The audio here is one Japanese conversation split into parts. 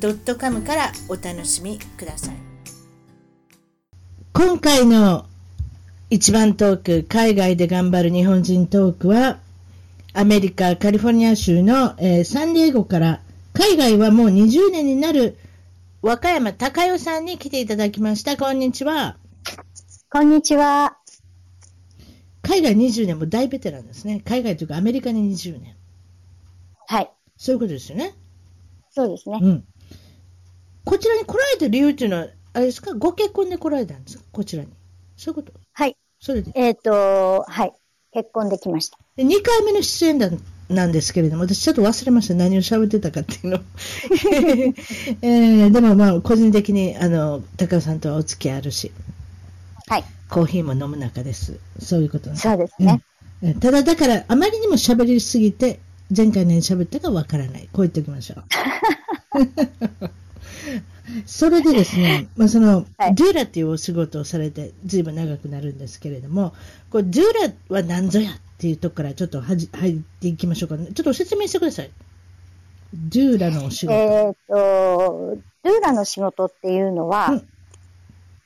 .com からお楽しみください今回の一番トーク、海外で頑張る日本人トークは、アメリカ、カリフォルニア州の、えー、サンディエゴから、海外はもう20年になる、和歌山隆代さんに来ていただきました。こんにちは。こんにちは。海外20年も大ベテランですね。海外というかアメリカに20年。はい。そういうことですよね。そうですね。うん。こちらに来られた理由っていうのは、あれですか？ご結婚で来られたんですか？こちらに。そういうこと？はい。それで。えっ、ー、と、はい。結婚できました。で、2回目の出演だなんですけれども、私ちょっと忘れました。何を喋ってたかっていうの。えー、でもまあ、個人的に、あの、高尾さんとはお付き合いあるし。はい。コーヒーも飲む中です。そういうことそうですね。うん、ただ、だから、あまりにも喋りすぎて、前回何喋ったかわからない。こう言っておきましょう。それでですね、まあ、その、はい、ドゥーラっていうお仕事をされて、ずいぶん長くなるんですけれども、これドゥーラは何ぞやっていうとこからちょっとはじ入っていきましょうか、ね。ちょっと説明してください。ドゥーラのお仕事。えっ、と、ドゥーラの仕事っていうのは、うん、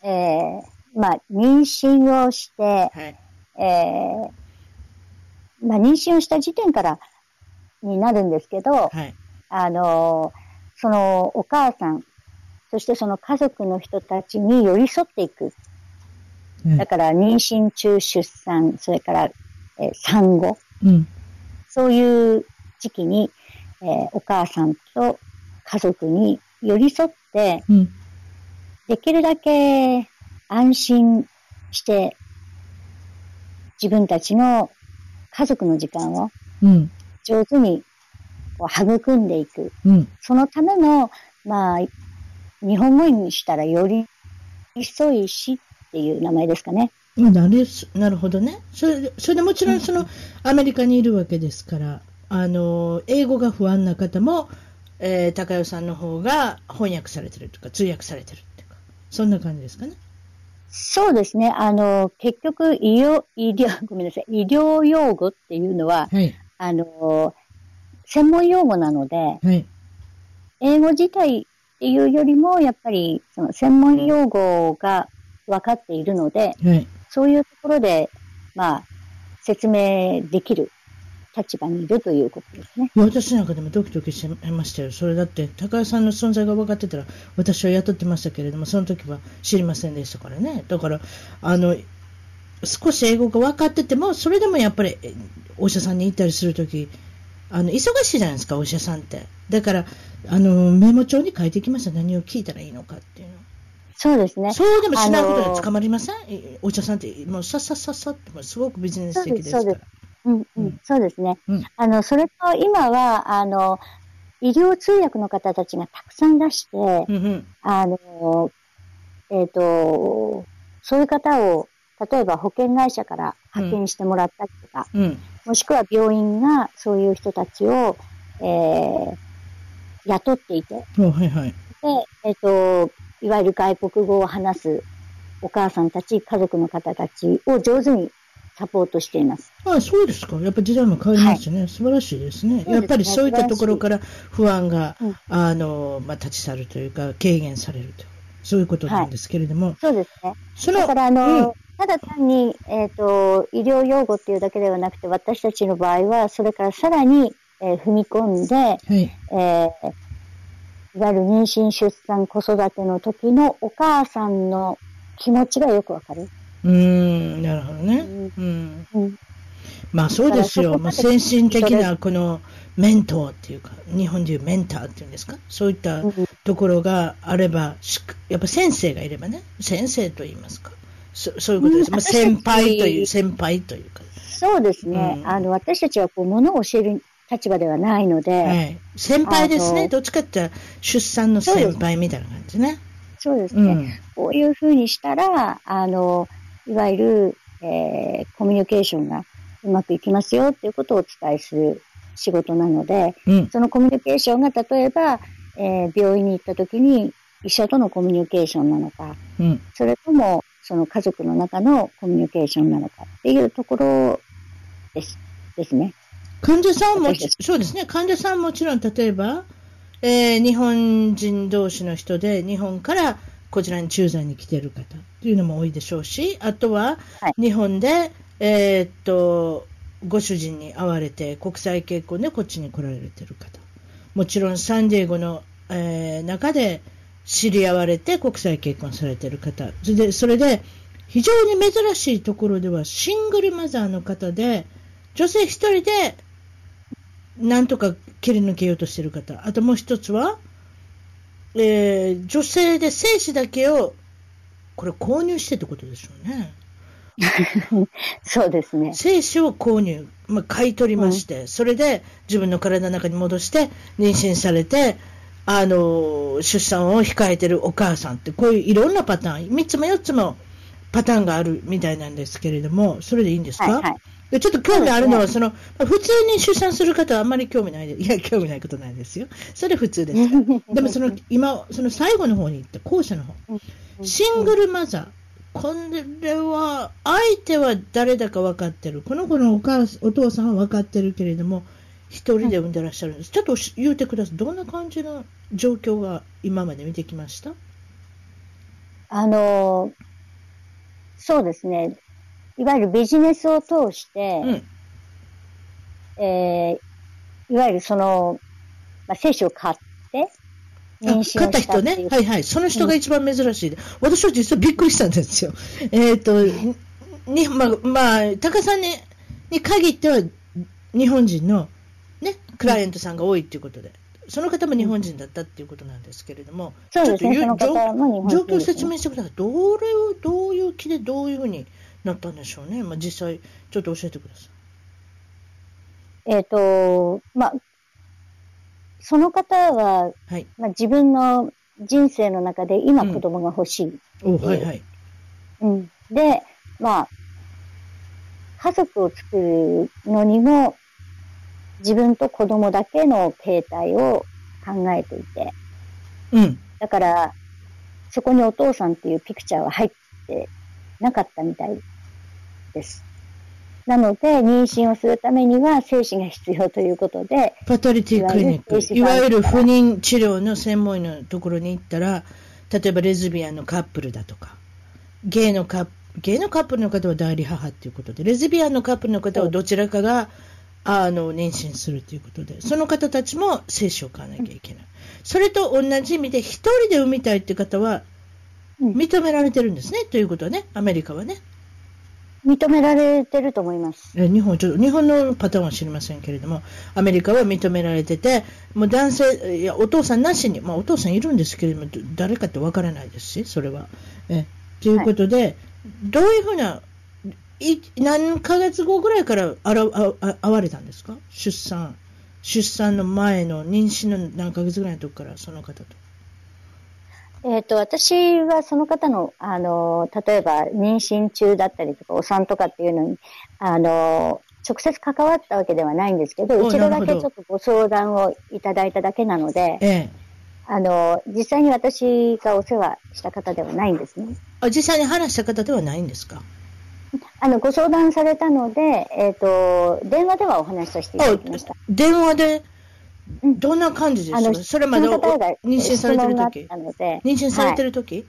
えー、まあ、妊娠をして、はい、えー、まあ、妊娠をした時点からになるんですけど、はい、あの、そのお母さん、そしてその家族の人たちに寄り添っていく。だから妊娠中出産、それから、えー、産後、うん、そういう時期に、えー、お母さんと家族に寄り添って、うん、できるだけ安心して自分たちの家族の時間を上手にこう育んでいく。うん、そのための、まあ、日本語にしたらより添いしっていう名前ですかね。なるなるほどね。それで、それでもちろんその、アメリカにいるわけですから、あの、英語が不安な方も、えー、高代さんの方が翻訳されてるとか、通訳されてるっていうか、そんな感じですかね。そうですね。あの、結局、医療、医療、ごめんなさい、医療用語っていうのは、はい、あの、専門用語なので、はい、英語自体っていうよりも、やっぱりその専門用語が分かっているので、はい、そういうところで、まあ、説明できる立場にいるということですね。私なんかでもドキドキしましたよ。それだって、高橋さんの存在が分かってたら、私は雇ってましたけれども、その時は知りませんでしたからね。だから、あの、少し英語が分かってても、それでもやっぱり、お医者さんに行ったりするとき、あの、忙しいじゃないですか、お医者さんって。だから、あの、メモ帳に書いてきました。何を聞いたらいいのかっていうの。そうですね。そうでもしないことで捕まりません、お医者さんって、もうさっさっさっさって、すごくビジネス的ですから。そうです。うんうん、そうですね。うん、あの、それと今は、あの、医療通訳の方たちがたくさん出して、うんうん、あの、えっ、ー、と、そういう方を、例えば保険会社から派遣してもらったりとか、うん、もしくは病院がそういう人たちを、えー、雇っていて、はいはい、で、えっ、ー、と、いわゆる外国語を話すお母さんたち、家族の方たちを上手にサポートしています。あそうですか。やっぱり時代も変わりましたね。はい、素晴らしいですね。やっぱりそういったところから不安が、うん、あの、まあ、立ち去るというか、軽減されると。そういうことなんですけれども。はい、そうですね。そのだから、あの、うんただ単に、えっ、ー、と、医療用語っていうだけではなくて、私たちの場合は、それからさらに、えー、踏み込んで、はい、えー、いわゆる妊娠、出産、子育ての時のお母さんの気持ちがよくわかる。うん、なるほどね。うん。うん、まあそうですよ。まあ、先進的なこのメントーっていうか、日本でいうメンターっていうんですか、そういったところがあれば、やっぱ先生がいればね、先生と言いますか。そそういうことです。まあ、先輩という、先輩というか。そうですね。うん、あの、私たちはこう、ものを教える立場ではないので。はい、先輩ですね。どっちかって出産の先輩みたいな感じね。そうですね。うん、こういうふうにしたら、あの、いわゆる、えー、コミュニケーションがうまくいきますよっていうことをお伝えする仕事なので、うん、そのコミュニケーションが例えば、えー、病院に行った時に医者とのコミュニケーションなのか、うん、それともその家族の中のコミュニケーションなのかっていうところです、ですね。患者さんも、そうですね。患者さんもちろん、例えば、えー、日本人同士の人で、日本からこちらに駐在に来てる方というのも多いでしょうし、あとは、日本で、はい、えー、っと、ご主人に会われて、国際結婚でこっちに来られてる方。もちろん、サンディエゴの、えー、中で知り合われて国際結婚されてる方。それで、それで非常に珍しいところでは、シングルマザーの方で、女性一人でなんとか切り抜けようとしてる方。あともう一つは、えー、女性で精子だけを、これ購入してってことでしょうね。そうですね。精子を購入、まあ、買い取りまして、うん、それで自分の体の中に戻して妊娠されて、あの、出産を控えてるお母さんって、こういういろんなパターン、3つも4つもパターンがあるみたいなんですけれども、それでいいんですか、はいはいでちょっと興味あるのは、その、普通に出産する方はあんまり興味ないで、いや、興味ないことないですよ。それ普通です。でもその、今、その最後の方に行った、後者の方。シングルマザー。これは、相手は誰だか分かってる。この子のお母お父さんは分かってるけれども、一人で産んでらっしゃるんです。ちょっと言うてください。どんな感じの状況が今まで見てきました？あの、そうですね。いわゆるビジネスを通して、うん、えー、いわゆるその、まあ、精子を買って、妊娠をしたった人ね。はいはい。その人が一番珍しい。うん、私は実はびっくりしたんですよ。えっ、ー、と、に、まあ、まあ、高さんに、に限っては、日本人の、ね、クライアントさんが多いっていうことで。その方も日本人だったっていうことなんですけれども、そうですね、状況を説明してください。どれを、どういう気でどういうふうになったんでしょうね。まあ、実際、ちょっと教えてください。えっ、ー、と、まあ、その方は、はい、まあ、自分の人生の中で今子供が欲しい、うん、はいはい。うん。で、まあ、家族を作るのにも、自分と子供だけの形態を考えていて。うん。だから、そこにお父さんっていうピクチャーは入ってなかったみたいです。なので、妊娠をするためには精子が必要ということで、パタリティクリニック、いわゆる不妊治療の専門医のところに行ったら、例えばレズビアンのカップルだとか、ゲイのカップゲイのカップルの方は代理母ということで、レズビアンのカップルの方はどちらかが、あの妊娠するということで、その方たちも精子を買わなきゃいけない。それと同じ意味で、一人で産みたいという方は、認められてるんですね、ということはね、アメリカはね。認められてると思います。え日本ちょっと日本のパターンは知りませんけれども、アメリカは認められてて、もう男性、いやお父さんなしに、まあ、お父さんいるんですけれども、誰かってわからないですし、それは。えということで、はい、どういうふうな、い何ヶ月後ぐらいからあらああ会われたんですか？出産。出産の前の妊娠の何ヶ月ぐらいの時から、その方と。えっ、ー、と、私はその方の、あの、例えば妊娠中だったりとか、お産とかっていうのに、あの、直接関わったわけではないんですけど、一度だけちょっとご相談をいただいただけなので、ええ、あの、実際に私がお世話した方ではないんですね。あ、実際に話した方ではないんですか？あの、ご相談されたので、えっ、ー、と、電話ではお話しさせていただきました。電話でどんな感じですか？それまで妊娠されてる時？妊娠されてる時、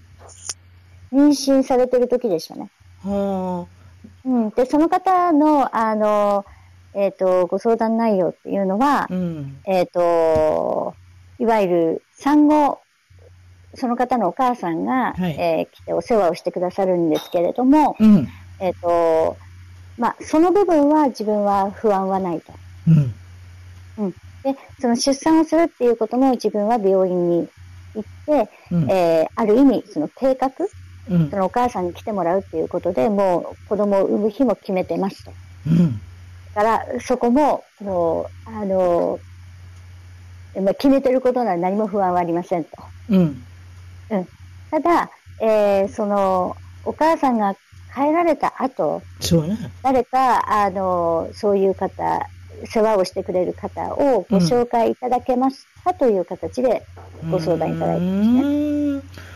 はい、妊娠されてる時でしたね。はあ。うん。で、その方の、あの、えっ、ー、と、ご相談内容っていうのは、うん、えっ、ー、と、いわゆる産後、その方のお母さんが、はい、えー、来てお世話をしてくださるんですけれども、うん、えっ、と、まあ、その部分は自分は不安はないと。うん。うん。で、その出産をするっていうことも自分は病院に行って、うん、えー、ある意味、その計画、うん、そのお母さんに来てもらうっていうことで、もう子供を産む日も決めてますと。うん、から、そこも、もう、あの、まあ、決めてることなら何も不安はありませんと。うん。うん。ただ、えー、その、お母さんが帰られた後、そうね。誰か、あの、そういう方、世話をしてくれる方をご紹介いただけますか、うん、という形でご相談いただいてますね。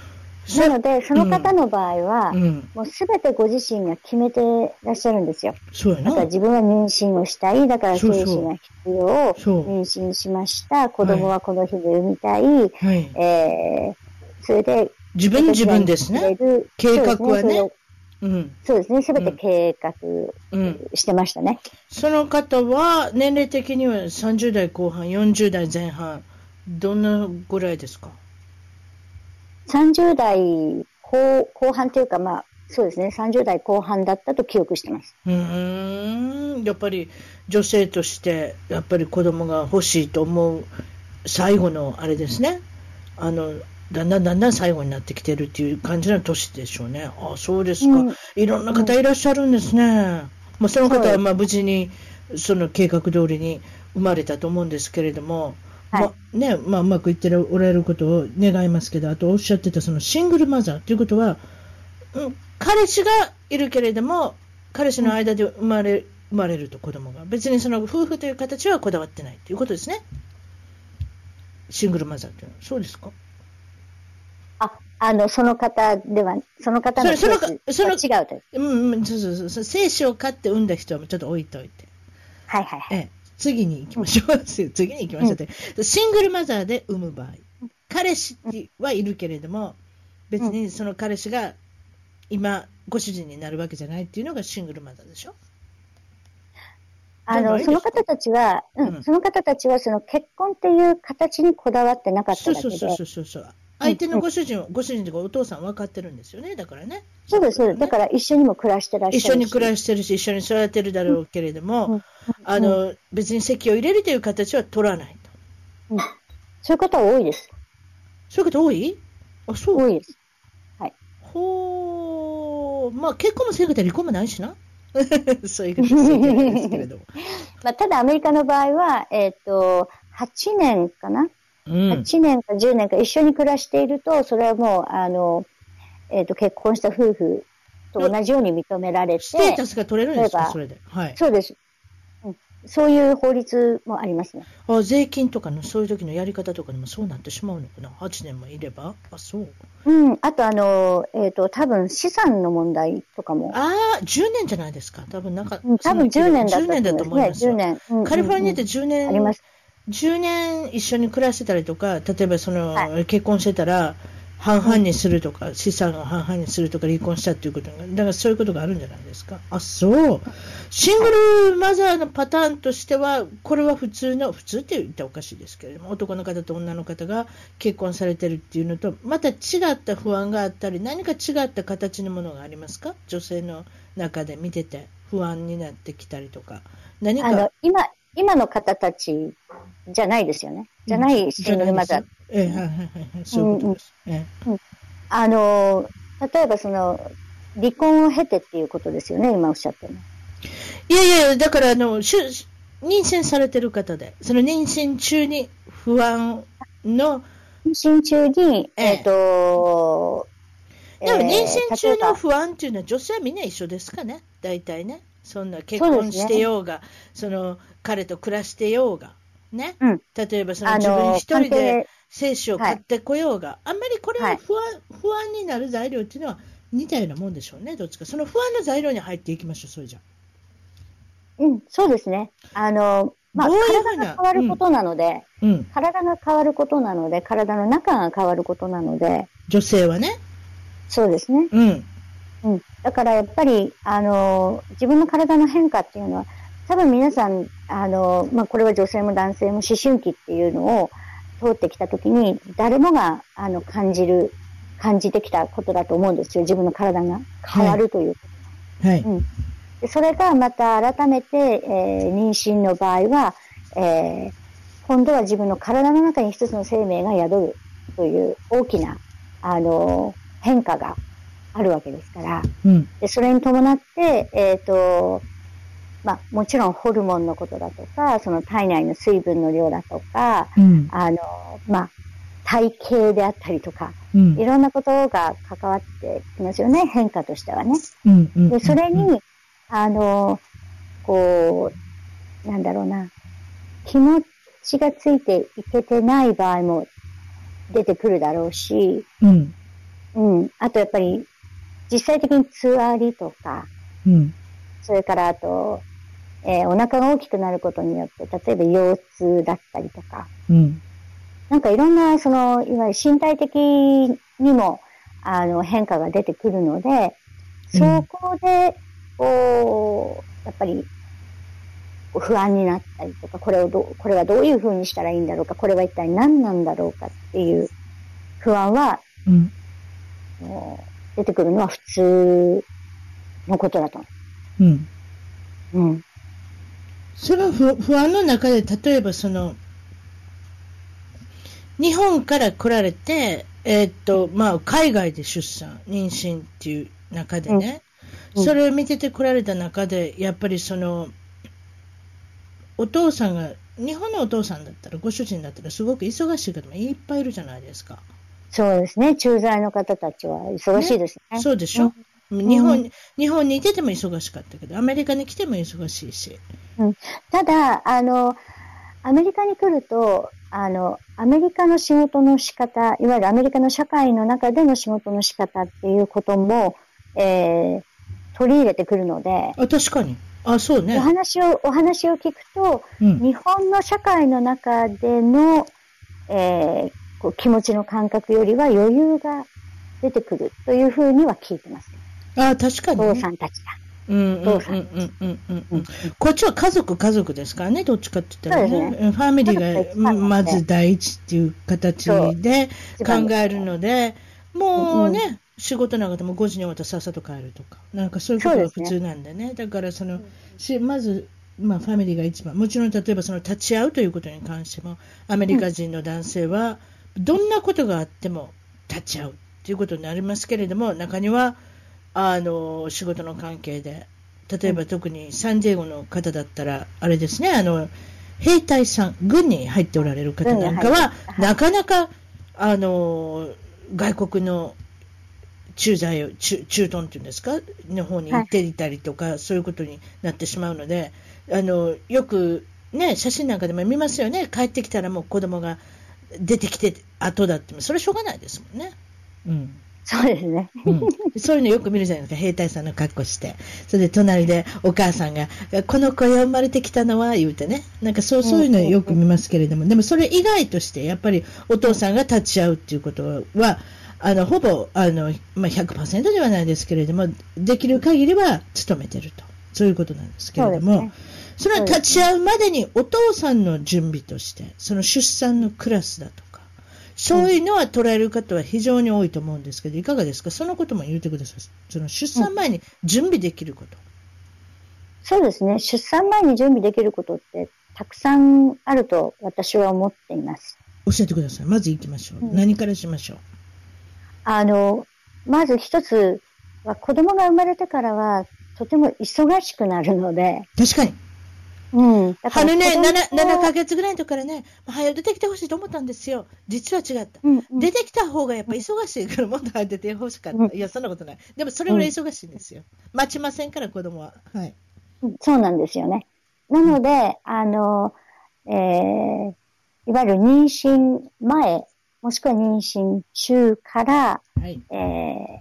なので、その方の場合は、うん、もうすべてご自身が決めてらっしゃるんですよ。そうやな。だから自分は妊娠をしたい、だから精子が必要、妊娠しました、子供はこの日で産みたい、はい、えー、それで、自分自分ですね。計画はね。うん、そうですね。すべて計画してましたね、うん、その方は、年齢的には30代後半、40代前半、どんなぐらいですか？30代後後半というか、まあ、そうですね、30代後半だったと記憶してます。うん、やっぱり女性として、やっぱり子供が欲しいと思う最後のあれですね。あの、だんだんだんだん最後になってきてるっていう感じの年でしょうね。ああ、そうですか、うん、いろんな方いらっしゃるんですね。うん、まあ、その方はまあ無事にその計画通りに生まれたと思うんですけれども、はい、まね、まあ、うまくいっておられることを願いますけど、あとおっしゃってたそのシングルマザーということは、うん、彼氏がいるけれども、彼氏の間で生まれ、生まれると子供が。別にその夫婦という形はこだわってないということですね。シングルマザーというのは。そうですか？あ、あの、その方では、その方のケースその違うと。うん、うん、そうそうそう。精子を飼って産んだ人はちょっと置いといて。はいはいはい。ええ、次に行きましょう。次に行きましょうって、うん、シングルマザーで産む場合、彼氏はいるけれども、別にその彼氏が今、ご主人になるわけじゃないっていうのがシングルマザーでしょ？あの、その方たちは、うん、その方たちは、その結婚っていう形にこだわってなかっただけで。そうそうそうそう。相手のご主人、うん、ご主人とかお父さん分かってるんですよね、だからね。そうです、そうです。だから一緒にも暮らしてらっしゃる一緒に暮らしてるし、一緒に育てるだろうけれども、うん、あの、別に籍を入れるという形は取らないと。うん。そういう方多いです。そういう方多い？あ、そう。多いです。はい。ほー、まあ結婚もせんかったら離婚もないしな。そういうことですけれども。まあ、ただアメリカの場合は、えっ、ー、と、8年かなうん、8年か10年か一緒に暮らしていると、それはもう、あの、えっ、ー、と、結婚した夫婦と同じように認められて。ステータスが取れるんですか？それで。はい。そうです。うん。そういう法律もありますね。あ、税金とかの、そういう時のやり方とかにもそうなってしまうのかな ?8 年もいれば？あ、そう。うん。あと、あの、えっ、ー、と、多分資産の問題とかも。ああ、10年じゃないですか。多分なんか。うん、多分10年だと思います。10年だと思います。ね、10年。うんうんうん、カリフォルニアって10年。あります。10年一緒に暮らしてたりとか、例えばその、はい、結婚してたら、半々にするとか、資産を半々にするとか、離婚したっていうことが、だからそういうことがあるんじゃないですか。あ、そう。シングルマザーのパターンとしては、これは普通の、普通って言ったらおかしいですけれども、男の方と女の方が結婚されてるっていうのと、また違った不安があったり、何か違った形のものがありますか？女性の中で見てて不安になってきたりとか。何か。今、今の方たちじゃないですよね。じゃないシングルマザー。ええ、はいはいはい。そういうことです。うん、あの、例えばその、離婚を経てっていうことですよね、今おっしゃったの。いやいや、だからあの、妊娠されてる方で、その妊娠中に不安の。妊娠中に、えっ、ー、と、でも妊娠中の不安っていうのは女性はみんな一緒ですかね、大体ね。そんな結婚してようが、そ、ね,、の彼と暮らしてようが、ね？うん、例えばその自分一人で精子を買ってこようが、はい、あんまりこれは不安はい、不安になる材料っていうのは似たようなもんでしょうね、どっちか。その不安の材料に入っていきましょう、それじゃ。うん、そうですね。あの、まあ、体が変わることなので、うん、体が変わることなので、体の中が変わることなので。女性はね。そうですね。うん。うん。だからやっぱり、あの、自分の体の変化っていうのは、多分皆さん、あの、まあ、これは女性も男性も思春期っていうのを通ってきたときに、誰もが、あの、感じる、感じてきたことだと思うんですよ。自分の体が変わるという。はい。うん。でそれがまた改めて、えー、妊娠の場合は、えー、今度は自分の体の中に一つの生命が宿るという大きな、あの、変化があるわけですから、うん、でそれに伴って、えっ、ー、と、まあ、もちろんホルモンのことだとか、その体内の水分の量だとか、うん、あの、まあ、体型であったりとか、うん、いろんなことが関わってきますよね、変化としてはね。うんうん、で、それに、あの、こう、なんだろうな、気持ちがついていけてない場合も出てくるだろうし、うん。うん。あとやっぱり、実際的につわりとか、うん。それからあと、えー、お腹が大きくなることによって、例えば腰痛だったりとか、うん。なんかいろんな、その、いわゆる身体的にも、あの、変化が出てくるので、そこで、こう、やっぱり、不安になったりとか、これをど、これはどういうふうにしたらいいんだろうか、これは一体何なんだろうかっていう不安は、うん、出てくるのは普通のことだと。うん。うん。その不安の中で、例えばその、日本から来られて、えー、っと、まあ、海外で出産、妊娠っていう中でね、うん、それを見てて来られた中で、やっぱりその、お父さんが、日本のお父さんだったら、ご主人だったら、すごく忙しい方もいっぱいいるじゃないですか。そうですね。駐在の方たちは忙しいですね。ねそうでしょ、うん、日本、日本にいてても忙しかったけど、アメリカに来ても忙しいし。うん、ただ、あの、アメリカに来ると、あの、アメリカの仕事の仕方、いわゆるアメリカの社会の中での仕事の仕方っていうことも、えー、取り入れてくるので。あ、確かに。あ、そうね。お話を、お話を聞くと、うん、日本の社会の中での、えー、こう気持ちの感覚よりは余裕が出てくるというふうには聞いてます。あ、確かに、ね。お父さんたちが。うんうんうんうんうんうん。こっちは家族家族ですからね、どっちかって言ったらね。ねファミリーがまず第一っていう形で考えるので、もうね、仕事なんかでも5時に終わったらさっさと帰るとか、なんかそういうことが普通なんでね。だからその、しまず、まあ、ファミリーが一番、もちろん例えばその立ち会うということに関しても、アメリカ人の男性は、どんなことがあっても立ち会うということになりますけれども、中には、あの仕事の関係で、例えば特にサンディエゴの方だったら、あれですね、あの兵隊さん、軍に入っておられる方なんかは、なかなかあの外国の駐在を、駐駐屯っていうんですか、の方に行っていたりとか、はい、そういうことになってしまうので、あのよく、ね、写真なんかでも見ますよね、帰ってきたらもう子供が出てきて後だって、それはしょうがないですもんね。うんそうですね。うん、そういうのよく見るじゃないですか、兵隊さんの格好して。それで隣でお母さんが、この子が生まれてきたのは、言うてね。なんかそうそういうのよく見ますけれども、でもそれ以外として、やっぱりお父さんが立ち会うっていうことは、あの、ほぼ、あの、まあ、100%ではないですけれども、できる限りは努めてると。そういうことなんですけれども、そ,、れは立ち会うまでにお父さんの準備として、その出産のクラスだとそういうのは捉える方は非常に多いと思うんですけど、いかがですか、そのことも言ってください、その出産前に準備できること、うん、そうですね、出産前に準備できることってたくさんあると私は思っています。教えてください、まず行きましょう、うん、何からしましょう？あのまず一つは、子供が生まれてからは、とても忙しくなるので、確かに。うん。春ね、7、7ヶ月ぐらいの時からね、早出てきてほしいと思ったんですよ。実は違った。うんうん、出てきた方がやっぱ忙しいから、もっと早出てほしかった。うん、いや、そんなことない。でもそれぐらい忙しいんですよ。待ちませんから、子供は。はい。そうなんですよね。なので、あの、えー、いわゆる妊娠前、もしくは妊娠中から、はい、えー、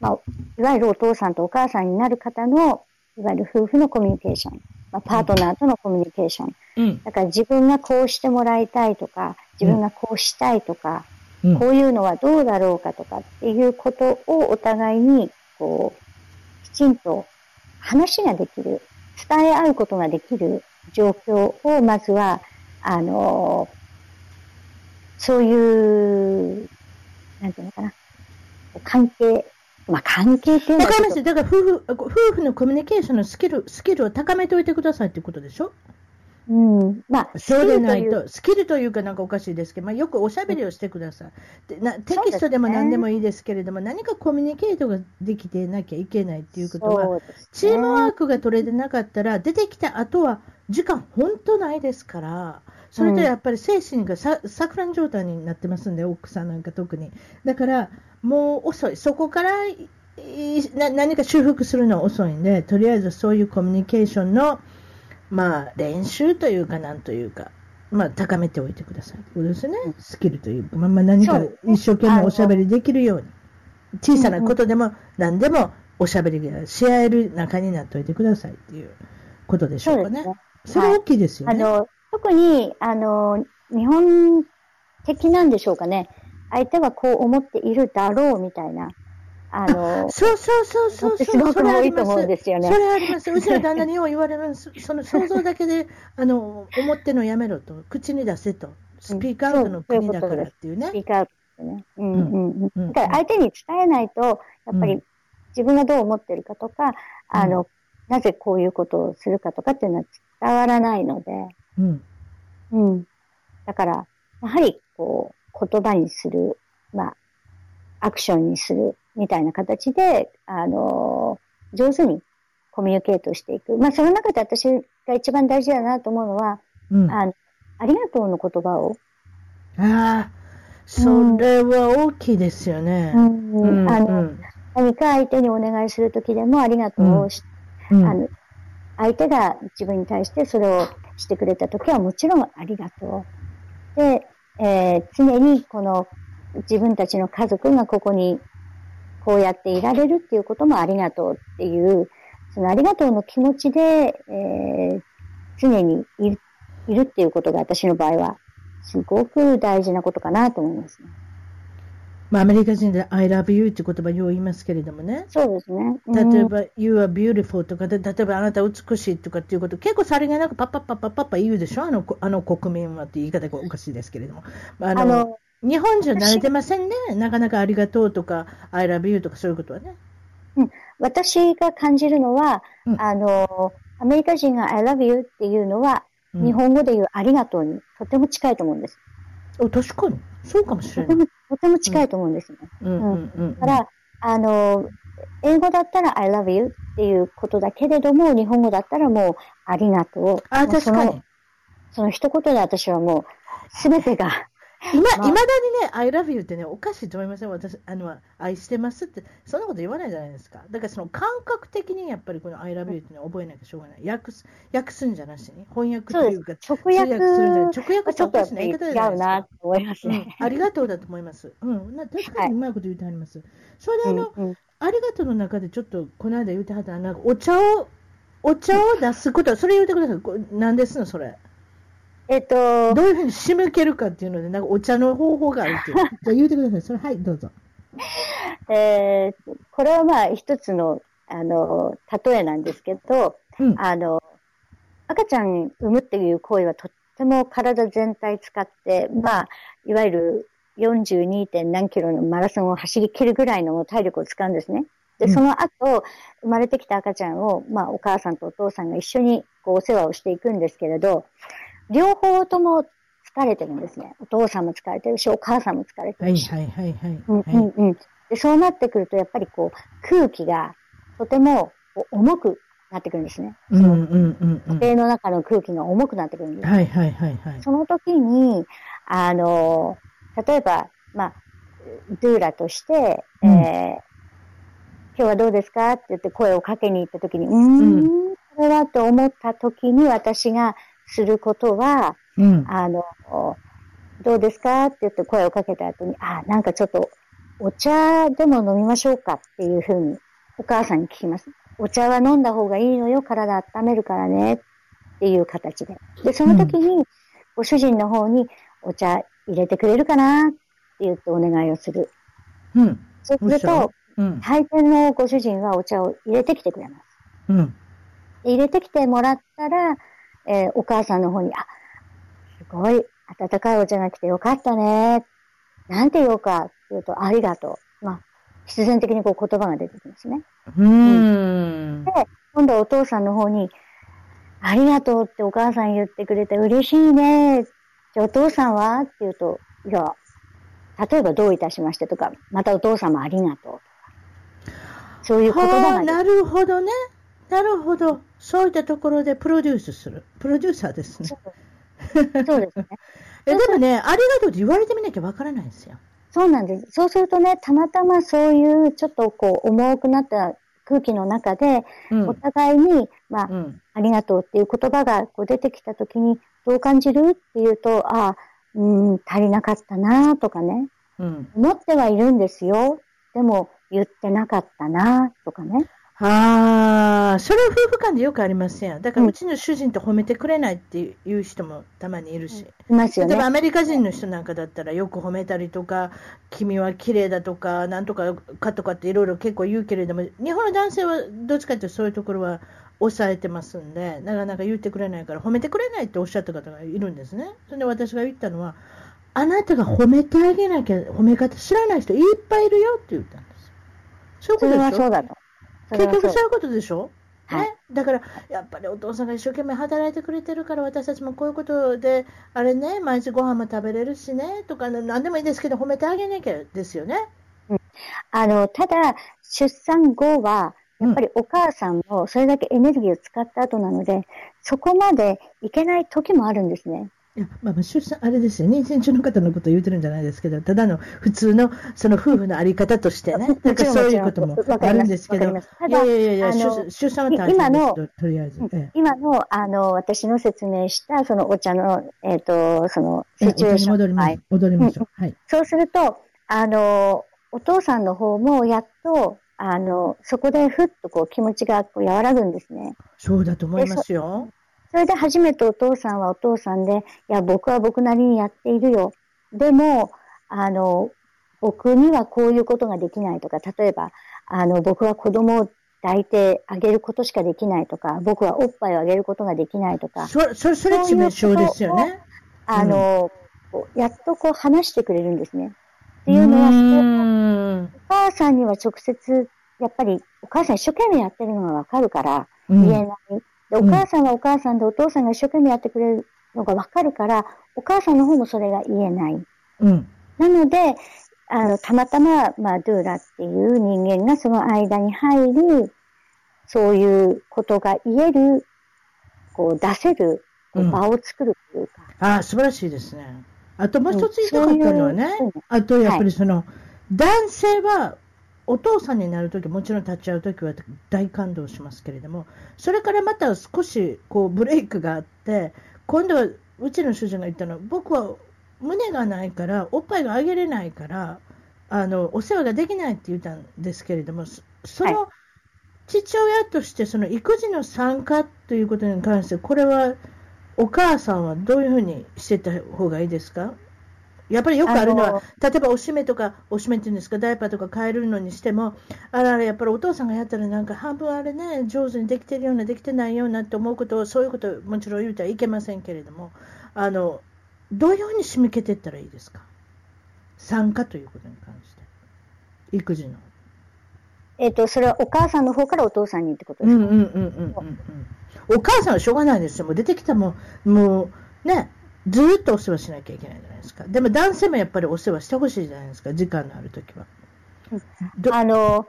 まあ、いわゆるお父さんとお母さんになる方の、いわゆる夫婦のコミュニケーション。まあ、パートナーとのコミュニケーション。うん、だから自分がこうしてもらいたいとか、自分がこうしたいとか、うん、こういうのはどうだろうかとかっていうことをお互いに、こう、きちんと話ができる、伝え合うことができる状況を、まずは、あのそういう、なんていうのかな、関係まあ、関係っていうのは。だから夫婦、夫婦のコミュニケーションのスキル、スキルを高めておいてくださいっていうことでしょ？うん。まあ、そうでないと、スキルというかなんかおかしいですけど、まあ、よくおしゃべりをしてください。でなテキストでも何でもいいですけれども、ね、何かコミュニケートができてなきゃいけないっていうことは、ね、チームワークが取れてなかったら、出てきた後は時間本当ないですから、それとやっぱり精神がさ、錯乱状態になってますんで、奥さんなんか特に。だから、もう遅い。そこからな何か修復するのは遅いんで、とりあえずそういうコミュニケーションの、まあ、練習というか、なんというか、まあ、高めておいてくださいということですね。スキルというか、まあ、まあ、何か一生懸命おしゃべりできるように、小さなことでも何でもおしゃべりがし合える仲になっておいてくださいっていうことでしょうかね。それ大きいですよね。あの特に、あの、日本的なんでしょうかね。相手はこう思っているだろうみたいな。あの、そうそうそうそうすごく多いと思うんですよね。それあります。うちの旦那によう言われる その想像だけで、あの、思ってのやめろと、口に出せと、スピーカーアウトの国だからっていうね。スピーカーアウトね。うんうんうん。だから相手に伝えないと、やっぱり自分がどう思ってるかとか、あの、なぜこういうことをするかとかっていうのは伝わらないので、うん。うん。だから、やはり、こう、言葉にする、まあ、アクションにするみたいな形で、あの、上手にコミュニケートしていく。まあ、その中で私が一番大事だなと思うのは、うん、あのありがとうの言葉を。ああ、それは大きいですよね。何か相手にお願いするときでもありがとうをし、うん、あの、相手が自分に対してそれをしてくれたときはもちろんありがとう。で、えー、常にこの自分たちの家族がここにこうやっていられるっていうこともありがとうっていう、そのありがとうの気持ちで、えー、常にいるいるっていうことが私の場合はすごく大事なことかなと思いますね。まあ、アメリカ人で I love you って言葉よう言いますけれどもね。そうですね。例えば、You are beautiful とかで、例えばあなた美しいとかっていうこと、結構さりげなくパッパッパッパッパッパ言うでしょ？あの、あの国民はって言い方がおかしいですけれども。あの、あの日本人は慣れてませんね。なかなかありがとうとか、I love you とかそういうことはね。うん。私が感じるのは、うん、あの、アメリカ人が I love you っていうのは、うん、日本語で言うありがとうにとても近いと思うんです。お、確かに。そうかもしれない。とても近いと思うんですね。うん。だから、あの、英語だったら I love you っていうことだけれども、日本語だったらもうありがとう。あ、確かに。その一言で私はもう、すべてが今、いまだにね、I love you ってね、おかしいと思いません？私、あの、愛してますって、そんなこと言わないじゃないですか。だからその感覚的にやっぱりこの I love you ってのは覚えなきゃしょうがない。訳す、訳すんじゃなしに、翻訳というか、直訳するんじゃない直訳っておかしな言い方じゃないですか。違うなと思いますね、うん。ありがとうだと思います。うん。な確かにうまいこと言ってあります。はい、それであの、うんうん、ありがとうの中でちょっと、この間言ってはったなんかお茶を、お茶を出すこと、それ言ってください。何ですの、それ？えっと、どういうふうに仕向けるかっていうので、なんかお茶の方法があるっていう。じゃあ言うてください。それ、はい、どうぞ。えー、これはまあ一つの、あの、例えなんですけど、うん、あの、赤ちゃん産むっていう行為はとっても体全体使って、まあ、いわゆる 42. 何キロのマラソンを走り切るぐらいの体力を使うんですね。で、その後、生まれてきた赤ちゃんを、まあ、お母さんとお父さんが一緒にこうお世話をしていくんですけれど、両方とも疲れてるんですね。お父さんも疲れてるし、お母さんも疲れてるし。はいはいはいはい。うんうんうん。で、そうなってくると、やっぱりこう、空気がとても重くなってくるんですね。うんうんうん、うん。家庭の中の空気が重くなってくるんです。はいはいはいはい。その時に、あの、例えば、まあ、ドゥーラとして、うん、えー、今日はどうですか？って言って声をかけに行った時に、うん、うん、これはと思った時に私がすることは、うん、あの、どうですかって言って声をかけた後に、あ、なんかちょっとお茶でも飲みましょうかっていうふうにお母さんに聞きます。お茶は飲んだ方がいいのよ、体温めるからねっていう形で。で、その時に、ご主人の方にお茶入れてくれるかなって言ってお願いをする。うん。そうすると、うん、配店のご主人はお茶を入れてきてくれます。うん。入れてきてもらったら、えー、お母さんの方に、あ、すごい温かいお茶が来てよかったね。なんて言おうかって言うと、ありがとう。まあ、必然的にこう言葉が出てきますね。うん。で、今度お父さんの方に、ありがとうってお母さん言ってくれて嬉しいね。じゃあお父さんはって言うと、いや、例えばどういたしましてとか、またお父さんもありがとうとか。そういう言葉が。なるほどね。なるほど。そういったところでプロデュースする。プロデューサーですね。そうですね。えでもね、ありがとうって言われてみなきゃわからないんですよ。そうなんです。そうするとね、たまたまそういうちょっとこう重くなった空気の中で、うん、お互いに、まあ、うん、ありがとうっていう言葉がこう出てきたときに、どう感じるっていうと、ああ、うん、足りなかったなとかね、うん、思ってはいるんですよ。でも、言ってなかったなとかね。ああ、それは夫婦間でよくありますやん。だから、うちの主人と褒めてくれないっていう人もたまにいるし。いますよね。例えばアメリカ人の人なんかだったらよく褒めたりとか、君は綺麗だとか、なんとかかとかっていろいろ結構言うけれども、日本の男性はどっちかっていうとそういうところは抑えてますんで、なかなか言ってくれないから、褒めてくれないっておっしゃった方がいるんですね。それで私が言ったのは、あなたが褒めてあげなきゃ、褒め方知らない人いっぱいいるよって言ったんですよ。そういうことでしょ？それはそうだと。結局そういうことでしょ？はい、だから、やっぱりお父さんが一生懸命働いてくれてるから、私たちもこういうことで、あれね、毎日ご飯も食べれるしね、とか、なんでもいいですけど、褒めてあげなきゃですよね。うん、あのただ、出産後は、やっぱりお母さんもそれだけエネルギーを使った後なので、そこまでいけない時もあるんですね。いや、まあ、出産、あれですよね、妊娠中の方のことを言ってるんじゃないですけど、ただの普通のその夫婦のあり方としてね、なんかそういうこともあるんですけど、いやいやいや、出産は大変ですと、とりあえず。今の、あの、私の説明した、そのお茶の、えっ、ー、と、その、シチュエーション。戻りましょう。戻りましょう。はい。そうすると、あの、お父さんの方もやっと、あの、そこでふっとこう気持ちがこう和らぐんですね。そうだと思いますよ。それで初めてお父さんはお父さんで、いや、僕は僕なりにやっているよ。でも、あの、僕にはこういうことができないとか、例えば、あの、僕は子供を抱いてあげることしかできないとか、僕はおっぱいをあげることができないとか。それ、それ、それ致命傷ですよね。あの、うん、やっとこう話してくれるんですね。っていうのは、お母さんには直接、やっぱりお母さん一生懸命やってるのがわかるから、言えない。で、お母さんはお母さんで、お父さんが一生懸命やってくれるのがわかるから、お母さんの方もそれが言えない。うん。なので、あの、たまたま、まあ、ドゥーラっていう人間がその間に入り、そういうことが言える、こう、出せる場を作るというか。うん、ああ、素晴らしいですね。あともう一つ言いたかったのはね、ううあとやっぱりその、はい、男性はお父さんになるとき、もちろん立ち会うときは大感動しますけれども、それからまた少しこうブレイクがあって、今度はうちの主人が言ったのは、僕は胸がないから、おっぱいがあげれないから、あのお世話ができないって言ったんですけれども、その父親としてその育児の参加ということに関して、これはお母さんはどういうふうにしてた方がいいですか？やっぱりよくあるのは、例えばおしめとか、おしめっていうんですか、ダイパーとか変えるのにしても、あらあら、やっぱりお父さんがやったら、なんか半分あれね、上手にできてるような、できてないようなって思うことを、そういうことをもちろん言うてはいけませんけれども、あのどういうふうに仕向けていったらいいですか、参加ということに関して、育児の。えっ、と、それはお母さんの方からお父さんにってことですか、お母さんはしょうがないですよ、もう出てきたもん、もうね、ずっとお世話しなきゃいけないじゃないですか。でも男性もやっぱりお世話してほしいじゃないですか、時間のあるときは。あの、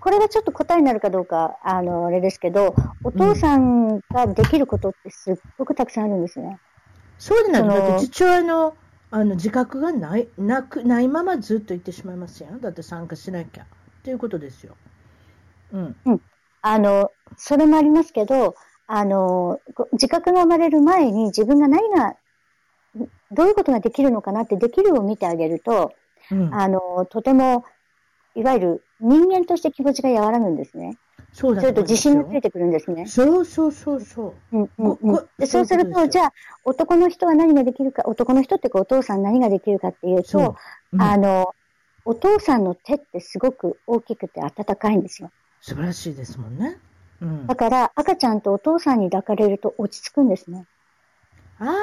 これがちょっと答えになるかどうか、あの、あれですけど、お父さんができることってすっごくたくさんあるんですね。そうでないと、だって父親のあの自覚がないなくないままずっと言ってしまいますよ。だって参加しなきゃ。っていうことですよ。うん。うん。あの、それもありますけど、あの、自覚が生まれる前に自分が何がどういうことができるのかなって、できるを見てあげると、うん、あの、とても、いわゆる人間として気持ちが和らぐんですね。そうだそれと自信がついてくるんですね。そうそうそうそう。うんうんうん、でそうすると、じゃあ、男の人は何ができるか、男の人ってお父さん何ができるかっていうと、うん、あの、お父さんの手ってすごく大きくて温かいんですよ。素晴らしいですもんね。うん、だから、赤ちゃんとお父さんに抱かれると落ち着くんですね。ああ、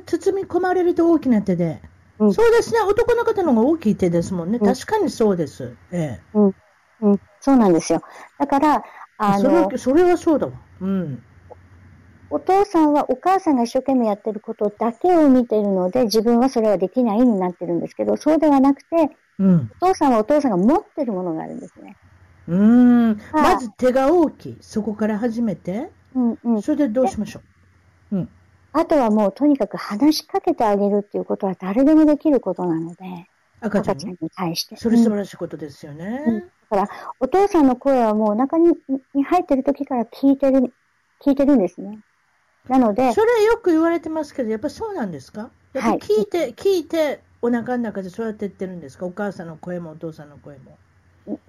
包み込まれると大きな手で。うん、そうですね、男の方の方が大きい手ですもんね。うん、確かにそうです。ええ。うん。うん、そうなんですよ。だから、あの、それそれはそうだわ。うん。お父さんはお母さんが一生懸命やってることだけを見てるので、自分はそれはできないになってるんですけど、そうではなくて、うん、お父さんはお父さんが持ってるものがあるんですね。うん。まず手が大きい。そこから始めて。うんうん。それでどうしましょう。うん。あとはもうとにかく話しかけてあげるっていうことは誰でもできることなので。赤ちゃんに？対して。それ素晴らしいことですよね。うん、だから、お父さんの声はもうお腹にに入ってる時から聞いてる、聞いてるんですね。なので。それよく言われてますけど、やっぱそうなんですか？やっぱ聞いて、はい、聞いて、お腹の中でそうやって言ってるんですか？お母さんの声もお父さんの声も。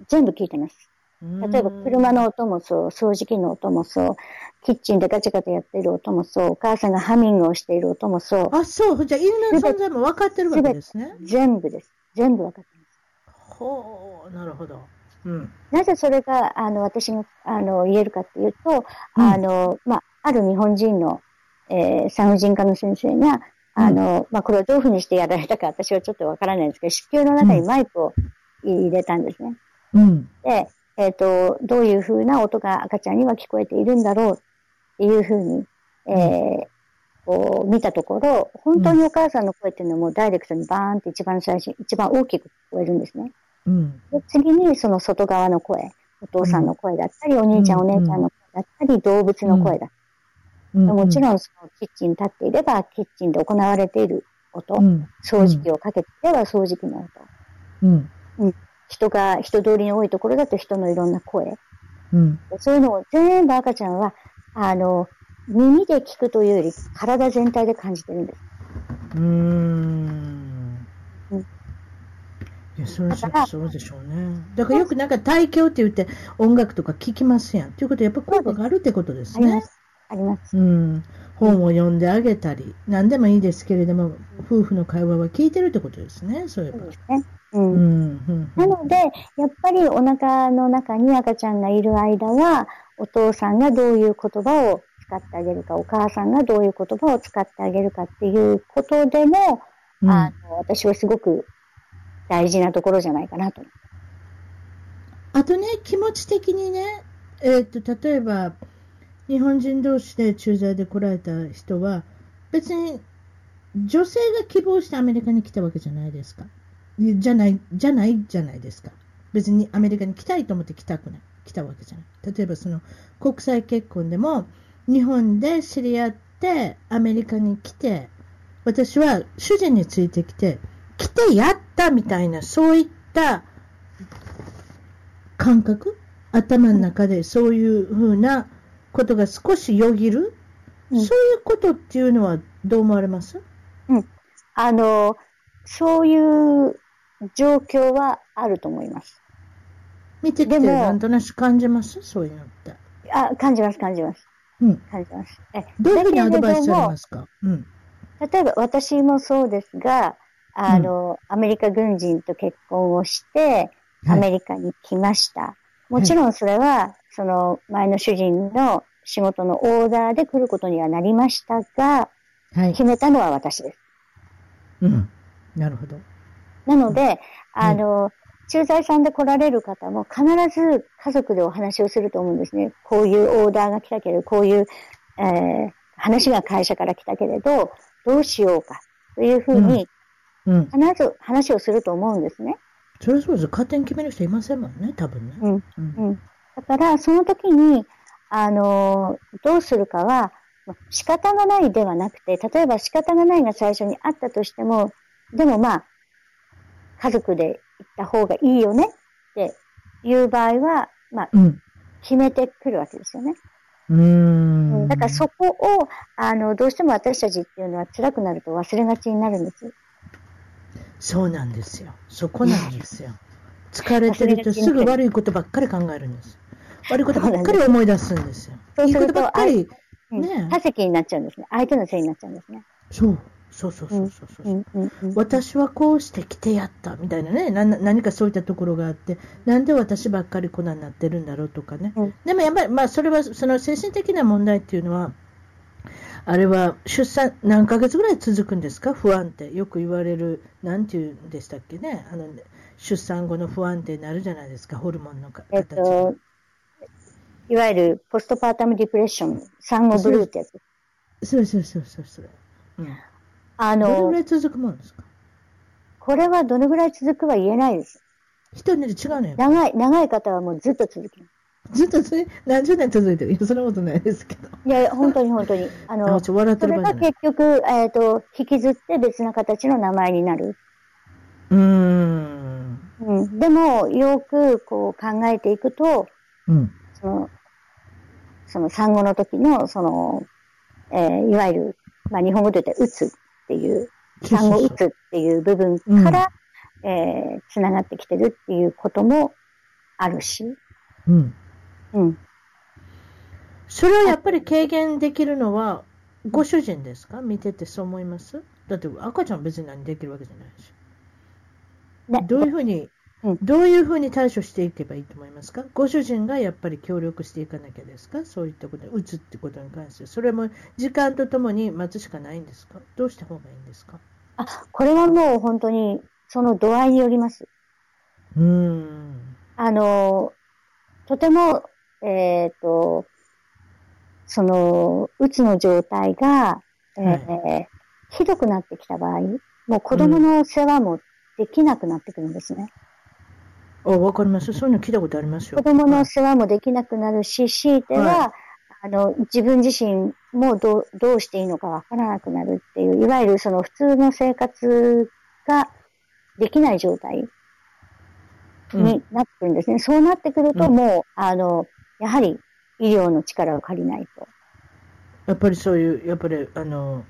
全部聞いてます。例えば車の音もそう、掃除機の音もそう、キッチンでガチャガチャやってる音もそう、お母さんがハミングをしている音もそう。あ、そう。じゃあ、犬の存在も分かってるわけですね。全部です。全部分かってます。ほう、なるほど。うん、なぜそれが、あの、私が、あの、言えるかっていうと、うん、あの、まあ、ある日本人の、えー、産婦人科の先生が、あの、うん、まあ、これをどういうふうにしてやられたか私はちょっとわからないんですけど、子宮の中にマイクを入れたんですね。うん。で、えっ、ー、と、どういうふうな音が赤ちゃんには聞こえているんだろうっていうふうに、えー、こう見たところ、本当にお母さんの声っていうのはもうダイレクトにバーンって一番最初、一番大きく聞こえるんですね。うん、で次にその外側の声、お父さんの声だったり、お兄ちゃん、お姉ちゃんの声だったり、動物の声だったり。もちろんそのキッチンに立っていれば、キッチンで行われている音、掃除機をかけていれば掃除機の音。うん人が、人通りに多いところだと人のいろんな声。うん、そういうのを全部赤ちゃんは、あの、耳で聞くというより、体全体で感じてるんです。うーん。うん、いや、それそうでしょうね。だからよくなんか体響って言って音楽とか聞きますやん。ということはやっぱ効果があるってことですね。あります。あります。うん。本を読んであげたり、何でもいいですけれども、夫婦の会話は聞いてるってことですね、そういえば。そうですね。うん。なので、やっぱりお腹の中に赤ちゃんがいる間は、お父さんがどういう言葉を使ってあげるか、お母さんがどういう言葉を使ってあげるかっていうことでも、うん、あの私はすごく大事なところじゃないかなと。あとね、気持ち的にね、えー、っと、例えば、日本人同士で駐在で来られた人は、別に女性が希望してアメリカに来たわけじゃないですか。じゃない、じゃないじゃないですか。別にアメリカに来たいと思って来たくない。来たわけじゃない。例えばその国際結婚でも、日本で知り合ってアメリカに来て、私は主人についてきて、来てやったみたいな、そういった感覚？頭の中でそういうふうなことが少しよぎる、うん、そういうことっていうのはどう思われます？うん。あの、そういう状況はあると思います。見てて、なんとなく感じます？そういうのって。あ、感じます、感じます。うん。感じます。え、どういうふうにアドバイスされますか？うん。例えば、私もそうですが、あの、うん、アメリカ軍人と結婚をして、アメリカに来ました。はい、もちろんそれは、その前の主人の仕事のオーダーで来ることにはなりましたが、はい、決めたのは私です。うん。なるほど。なので、うん、あの、駐在さんで来られる方も必ず家族でお話をすると思うんですね。こういうオーダーが来たけど、こういう、えー、話が会社から来たけれど、どうしようかというふうに、必ず話をすると思うんですね。それそうです。勝手に決める人いませんもんね、多分ね。うん。うん。だから、その時に、あの、どうするかは、仕方がないではなくて、例えば仕方がないが最初にあったとしても、でもまあ、家族で行った方がいいよねっていう場合は、まあ、うん、決めてくるわけですよね。うんだからそこを、あの、どうしても私たちっていうのは辛くなると忘れがちになるんです。そうなんですよ。そこなんですよ。疲れてるとすぐ悪いことばっかり考えるんです。悪いことばっかり思い出すんですよ。そういいことばっかり、ね、他責になっちゃうんですね。相手のせいになっちゃうんですね。そう。そうそうそうそうそう、う私はこうして来てやったみたいなね。な何かそういったところがあってなんで私ばっかり粉になってるんだろうとかね、うん、でもやっぱり、まあ、それはその精神的な問題っていうのはあれは出産何ヶ月ぐらい続くんですか？不安定。よく言われるなんていうんでしたっけね？あの出産後の不安定になるじゃないですか。ホルモンの形えっといわゆるポストパータムディプレッション、産後ブルーってやつ。そうそうそうそうそう。うん。あの、どれぐらい続くもんですか？これはどのぐらい続くは言えないです。人によって違うのよ。長い、長い方はもうずっと続きます。ずっとそれ、何十年続いてる？いや、そんなことないですけど。いや、本当に本当に。あの、それが結局、えっ、ー、と、引きずって別な形の名前になる。うーん。うん。でも、よくこう考えていくと、うん。その、その産後の時の、その、えー、いわゆる、まあ日本語で言って、うつっていう、産後うつっていう部分から、うん、えー、つながってきてるっていうこともあるし。うん。うん。それはやっぱり軽減できるのは、ご主人ですか？見ててそう思います？だって赤ちゃん別に何できるわけじゃないし。どういうふうに、うん、どういうふうに対処していけばいいと思いますか？ご主人がやっぱり協力していかなきゃですか？そういったことで、打つってことに関して。それも時間とともに待つしかないんですか？どうした方がいいんですか？あ、これはもう本当に、その度合いによります。うん。あの、とても、えっ、ー、と、その、うつの状態が、えー、はい、ひどくなってきた場合、もう子供の世話もできなくなってくるんですね。うん、あ、わかります。そういうの聞いたことありますよ。子供の世話もできなくなるし、強いては、はい、あの、自分自身もどう、どうしていいのかわからなくなるっていう、いわゆるその普通の生活ができない状態になってくるんですね。うん、そうなってくると、もう、あの、やはり医療の力を借りないと。やっぱりそういう、やっぱり、あの、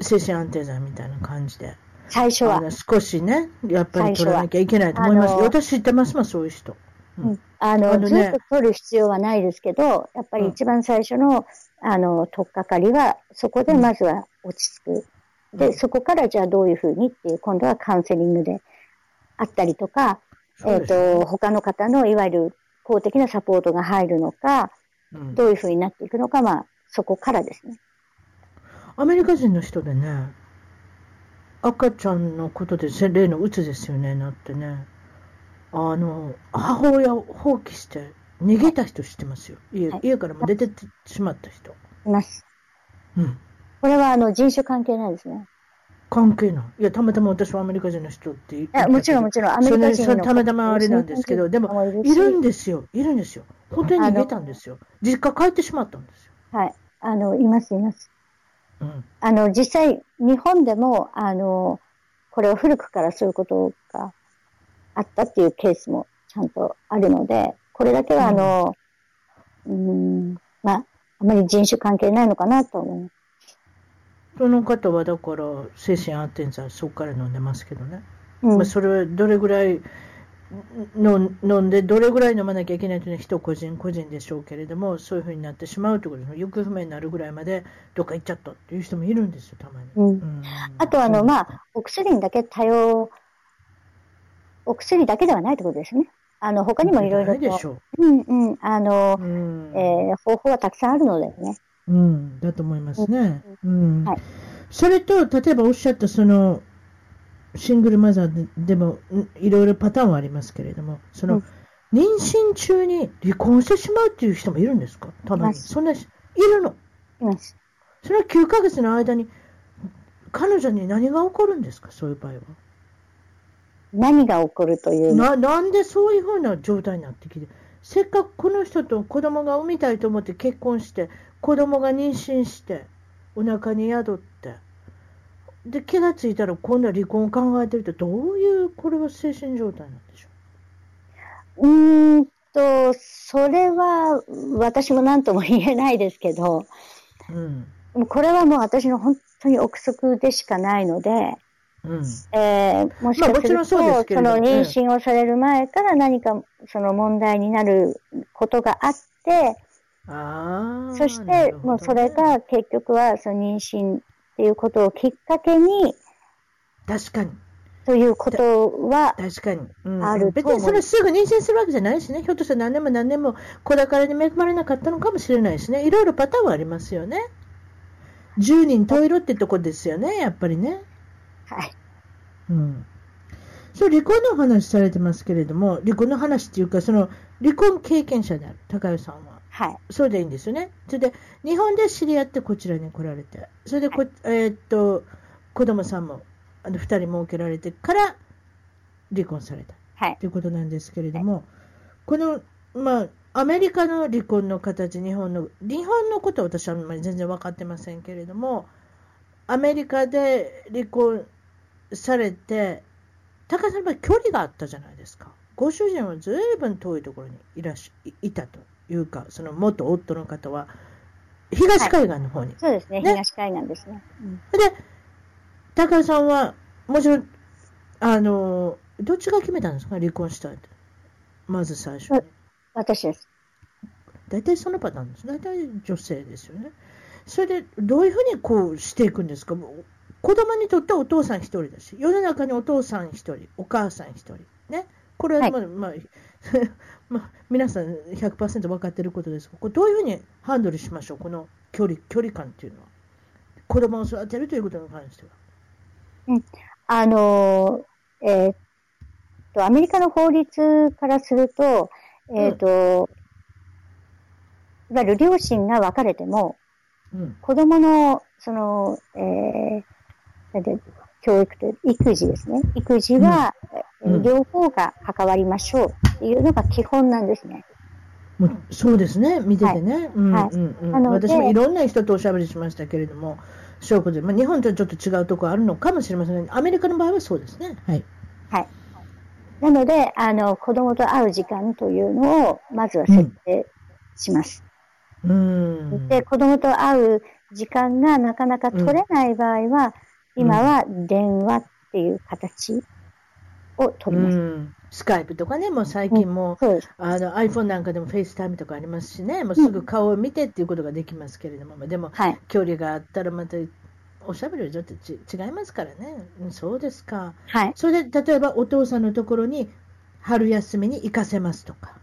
精神安定剤みたいな感じで。最初は。少しね、やっぱり取らなきゃいけないと思います。私知ってますもん、そういう人。うん、あの、あのね、ずっと取る必要はないですけど、やっぱり一番最初の、あの、取っかかりは、そこでまずは落ち着く。うん、で、そこからじゃあどういうふうにっていう、今度はカウンセリングであったりとか、えっ、ー、と、他の方のいわゆる公的なサポートが入るのか、うん、どういうふうになっていくのか、まあ、そこからですね。アメリカ人の人でね、赤ちゃんのことで、例のうつですよね、なってね。あの、母親を放棄して逃げた人知ってますよ。家はい、家からも出てってしまった人。います。うん。これはあの人種関係ないですね。関係ない。いや、たまたま私はアメリカ人の人って。いや、もちろんもちろん、アメリカ人のたまたまあれなんですけど、でも、いるんですよ。いるんですよ。本当に逃げたんですよ。実家帰ってしまったんですよ。はい。あの、います、います。うん、あの、実際、日本でも、あの、これは古くからそういうことがあったっていうケースもちゃんとあるので、これだけは、あの、うん、ん、まあ、あまり人種関係ないのかなと思います。その方はだから、精神安定剤、そこから飲んでますけどね。うん、まあ、それはどれぐらい飲んで、どれぐらい飲まなきゃいけないというのは人個人個人でしょうけれども、そういうふうになってしまうということで、行方不明になるぐらいまでどっか行っちゃったっていう人もいるんですよ、たまに。うんうん、あとあの、まあ、お薬にだけ多様、お薬だけではないということですね。あの、他にもいろいろと。うんうん。あの、うん、えー、方法はたくさんあるのでね。うん、だと思いますね。うん。はい、それと、例えばおっしゃったその、シングルマザーでもいろいろパターンはありますけれども、その、妊娠中に離婚してしまうっていう人もいるんですか？たまに。そんな、いるの？います。それは9ヶ月の間に、彼女に何が起こるんですか？そういう場合は。何が起こるという？な、なんでそういうふうな状態になってきて、せっかくこの人と子供が産みたいと思って結婚して、子供が妊娠して、お腹に宿って、で、気がついたら今度は離婚を考えてるって、どういう、これは精神状態なんでしょう？うーんと、それは私も何とも言えないですけど、うん、これはもう私の本当に憶測でしかないので、うん、えー、もしかすると、その妊娠をされる前から何かその問題になることがあって、あそして、もうそれが結局はその妊娠っていうことをきっかけに、確かに。ということは、確かに。うん、ある別にそれすぐ妊娠するわけじゃないしね。ひょっとしたら何年も何年も子宝に恵まれなかったのかもしれないしね。いろいろパターンはありますよね。10人十色ってとこですよね、やっぱりね。はい。うん。そう、離婚の話されてますけれども、離婚の話っていうか、その、離婚経験者である、高代さんは。はい。そうでいいんですよね。それで、日本で知り合ってこちらに来られて、それでこ、はい、えー、っと、子供さんも、あの、二人設けられてから離婚された。はい。ということなんですけれども、はい、この、まあ、アメリカの離婚の形、日本の、日本のことは私は全然分かってませんけれども、アメリカで離婚されて、高さんは距離があったじゃないですか。ご主人はずいぶん遠いところにいらしいたというか、その元夫の方は、東海岸の方に、はい、そうですね、ね東海岸ですね。うん、で、高橋さんは、もちろん、あの、どっちが決めたんですか？離婚したいって。まず最初に。私です。大体そのパターンです。大体女性ですよね。それで、どういうふうにこうしていくんですか？子供にとってはお父さん一人だし、世の中にお父さん一人、お母さん一人。ね。これは、まあ、はい、まあ、まあ、皆さん100%分かっていることですが、これどういうふうにハンドルしましょう、この距離距離感っていうのは。子供を育てるということに関しては。うん、あのえー、っと、アメリカの法律からすると、えー、っと、うん、いわゆる両親が別れても、うん、子供の、その、えー、教育と育児ですね。育児は、うん、両方が関わりましょうっていうのが基本なんですね。もうそうですね、見ててね。私もいろんな人とおしゃべりしましたけれども、そういうことで、まあ、日本とはちょっと違うところあるのかもしれませんが、アメリカの場合はそうですね。はい。はい。なので、あの、子供と会う時間というのを、まずは設定します。うん、で、子供と会う時間がなかなか取れない場合は、今は電話っていう形を取ります。うん。スカイプとかね、もう最近も、うん、あの iPhone なんかでもフェイスタイムとかありますしね、もうすぐ顔を見てっていうことができますけれども、うん、でも、はい、距離があったらまたおしゃべりはちょっとち違いますからね、そうですか、はい、それで例えばお父さんのところに春休みに行かせますとか、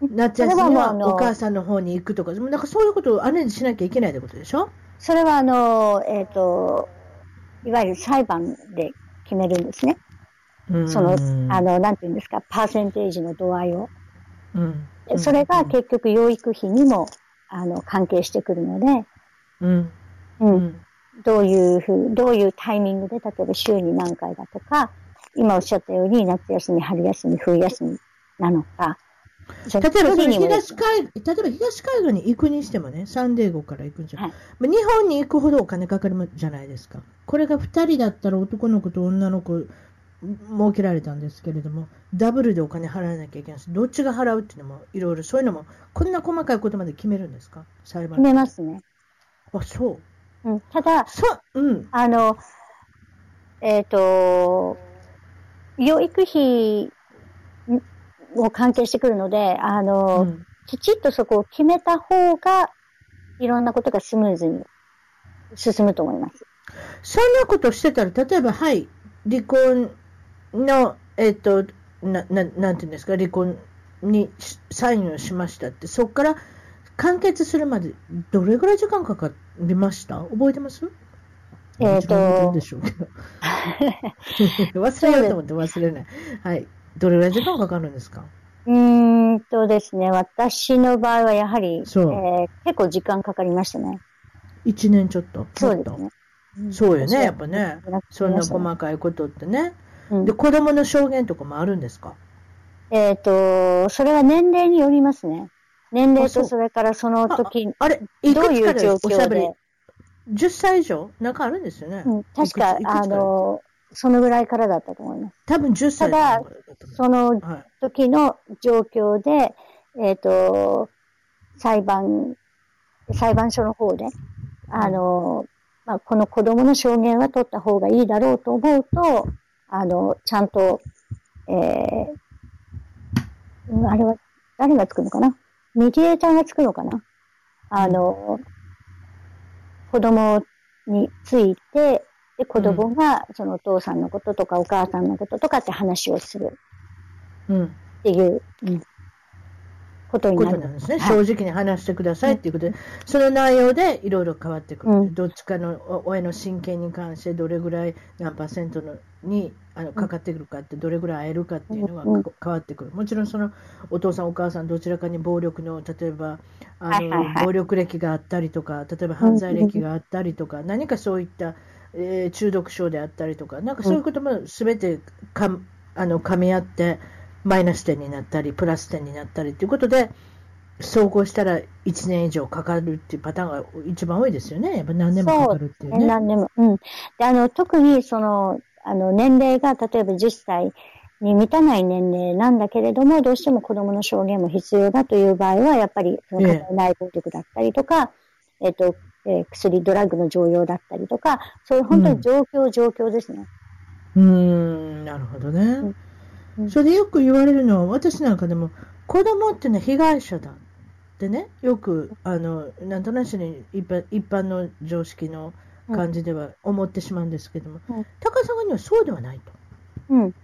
夏休みはお母さんの方に行くとか、なんかそういうことをアレンジしなきゃいけないってことでしょ？それはあの、えっ、ー、と、いわゆる裁判で決めるんですね。その、あの、なんていうんですか、パーセンテージの度合いを。うん、それが結局養育費にも、あの、関係してくるので、うん。うん。どういうふう、どういうタイミングで、例えば週に何回だとか、今おっしゃったように夏休み、春休み、冬休みなのか、例えば東海、例えば東海岸に行くにしてもね、サンデーゴから行くんじゃ、はい、日本に行くほどお金かかるじゃないですか。これが2人だったら男の子と女の子設けられたんですけれども、ダブルでお金払わなきゃいけないし、どっちが払うっていうのも、いろいろそういうのも、こんな細かいことまで決めるんですか？裁判決めますね。あ、そう。うん、ただ、そう、うん。あの、えっ、ー、と、養育費も関係してくるので、あの、うん、きちっとそこを決めた方が、いろんなことがスムーズに進むと思います。そんなことしてたら、例えば、はい、離婚の、えっ、と、な、な、なんていうんですか、離婚にサインをしましたって、そこから完結するまでどれぐらい時間かかりました？覚えてます？えっ、ー、と。忘れようと思って忘れない。はい。どれぐらい時間かかるんですか？うんとですね、私の場合はやはり、そう、えー、結構時間かかりましたね。一年ちょっと？そうですね。そうよね、やっぱね。そんな細かいことってね。うん、で、子供の証言とかもあるんですか？えっ、ー、と、それは年齢によりますね。年齢とそれからその時、あれ、どういう状況で？10歳以上？なんかあるんですよね。うん、確か、あの、そのぐらいからだったと思います。多分10歳ただ、その時の状況で、はい、えっ、ー、と、裁判、裁判所の方で、あの、まあ、この子供の証言は取った方がいいだろうと思うと、あの、ちゃんと、えー、あれは、誰がつくのかな？メディエーターがつくのかな？あの、子供について、で、子供がそのお父さんのこととかお母さんのこととかって話をする。うん。っていう、うん、ことになる。なんですね、はい、正直に話してくださいっていうことで、その内容でいろいろ変わってくる、うん、どっちかの親の親権に関してどれぐらい何パーセントのにあのかかってくるかって、どれぐらい会えるかっていうのが変わってくる、もちろんそのお父さん、お母さん、どちらかに暴力の、例えばあの、暴力歴があったりとか、例えば犯罪歴があったりとか、何かそういった、えー、中毒症であったりとか、なんかそういうこともすべてかあの噛み合って、マイナス点になったり、プラス点になったりということで、走行したら1年以上かかるっていうパターンが一番多いですよね。やっぱ何年もかかるっていうね。何年も。うん。で、あの、特にその、あの、年齢が例えば10歳に満たない年齢なんだけれども、どうしても子供の証言も必要だという場合は、やっぱり、その内暴力だったりとか、えっ、と、えー、薬、ドラッグの常用だったりとか、そういう本当に状況、うん、状況ですね。うん、なるほどね。うんそれでよく言われるのは、私なんかでも、子供っていうのは被害者だってね、よく、あの、なんとなしに一般一般の常識の感じでは思ってしまうんですけども、うん、高砂にはそうではないと。うん。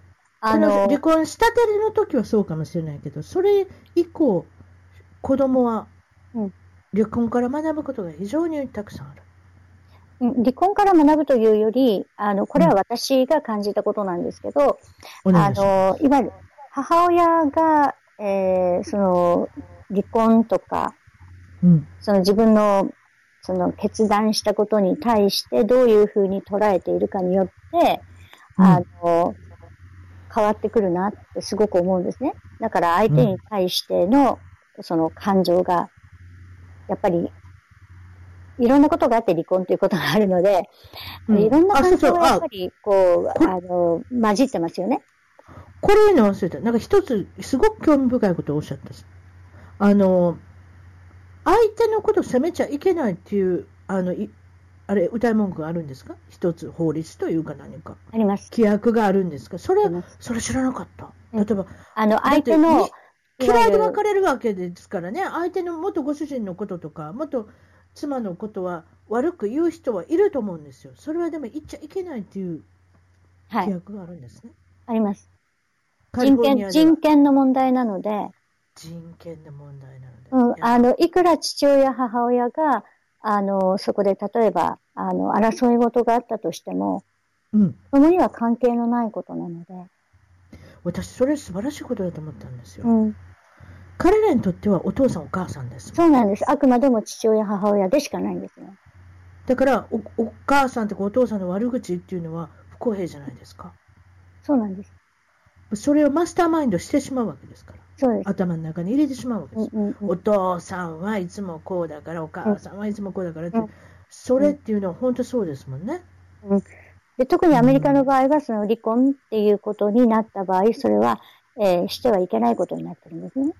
あの離婚したての時はそうかもしれないけど、それ以降、子供は離婚から学ぶことが非常にたくさんある。離婚から学ぶというより、あの、これは私が感じたことなんですけど、うん、あの、いわゆる母親が、えー、その、離婚とか、うん、その自分の、その決断したことに対してどういうふうに捉えているかによって、うん、あの、変わってくるなってすごく思うんですね。だから相手に対しての、その感情が、やっぱりいろんなことがあって離婚ということがあるので、うん、いろんな感情がやっぱり、こう、あの、混じってますよね。これの忘れた。なんか一つ、すごく興味深いことをおっしゃったあの、相手のことを責めちゃいけないっていう、あの、いあれ、歌い文句があるんですか？一つ法律というか何か。あります。規約があるんですか？それ、それ知らなかった。例えば、あの、相手の、嫌いで別れるわけですからね、相手の元ご主人のこととか、元妻のことは悪く言う人はいると思うんですよ。それはでも言っちゃいけないっていう規約があるんですね。はい、あります。人権、人権の問題なので。人権の問題なので。うん、あの、いくら父親、母親が、あの、そこで例えば、あの、争い事があったとしても、うん。そのには関係のないことなので。私、それ素晴らしいことだと思ったんですよ。うん。彼らにとってはお父さんお母さんです。そうなんです。あくまでも父親母親でしかないんですね。だからお、お母さんとかお父さんの悪口っていうのは不公平じゃないですか。そうなんです。それをマスターマインドしてしまうわけですから。そうです。頭の中に入れてしまうわけです。うんうんうん、お父さんはいつもこうだから、お母さんはいつもこうだからって、うん、それっていうのは本当そうですもんね。うん、で特にアメリカの場合は、その離婚っていうことになった場合、それは、えー、してはいけないことになってるんですね。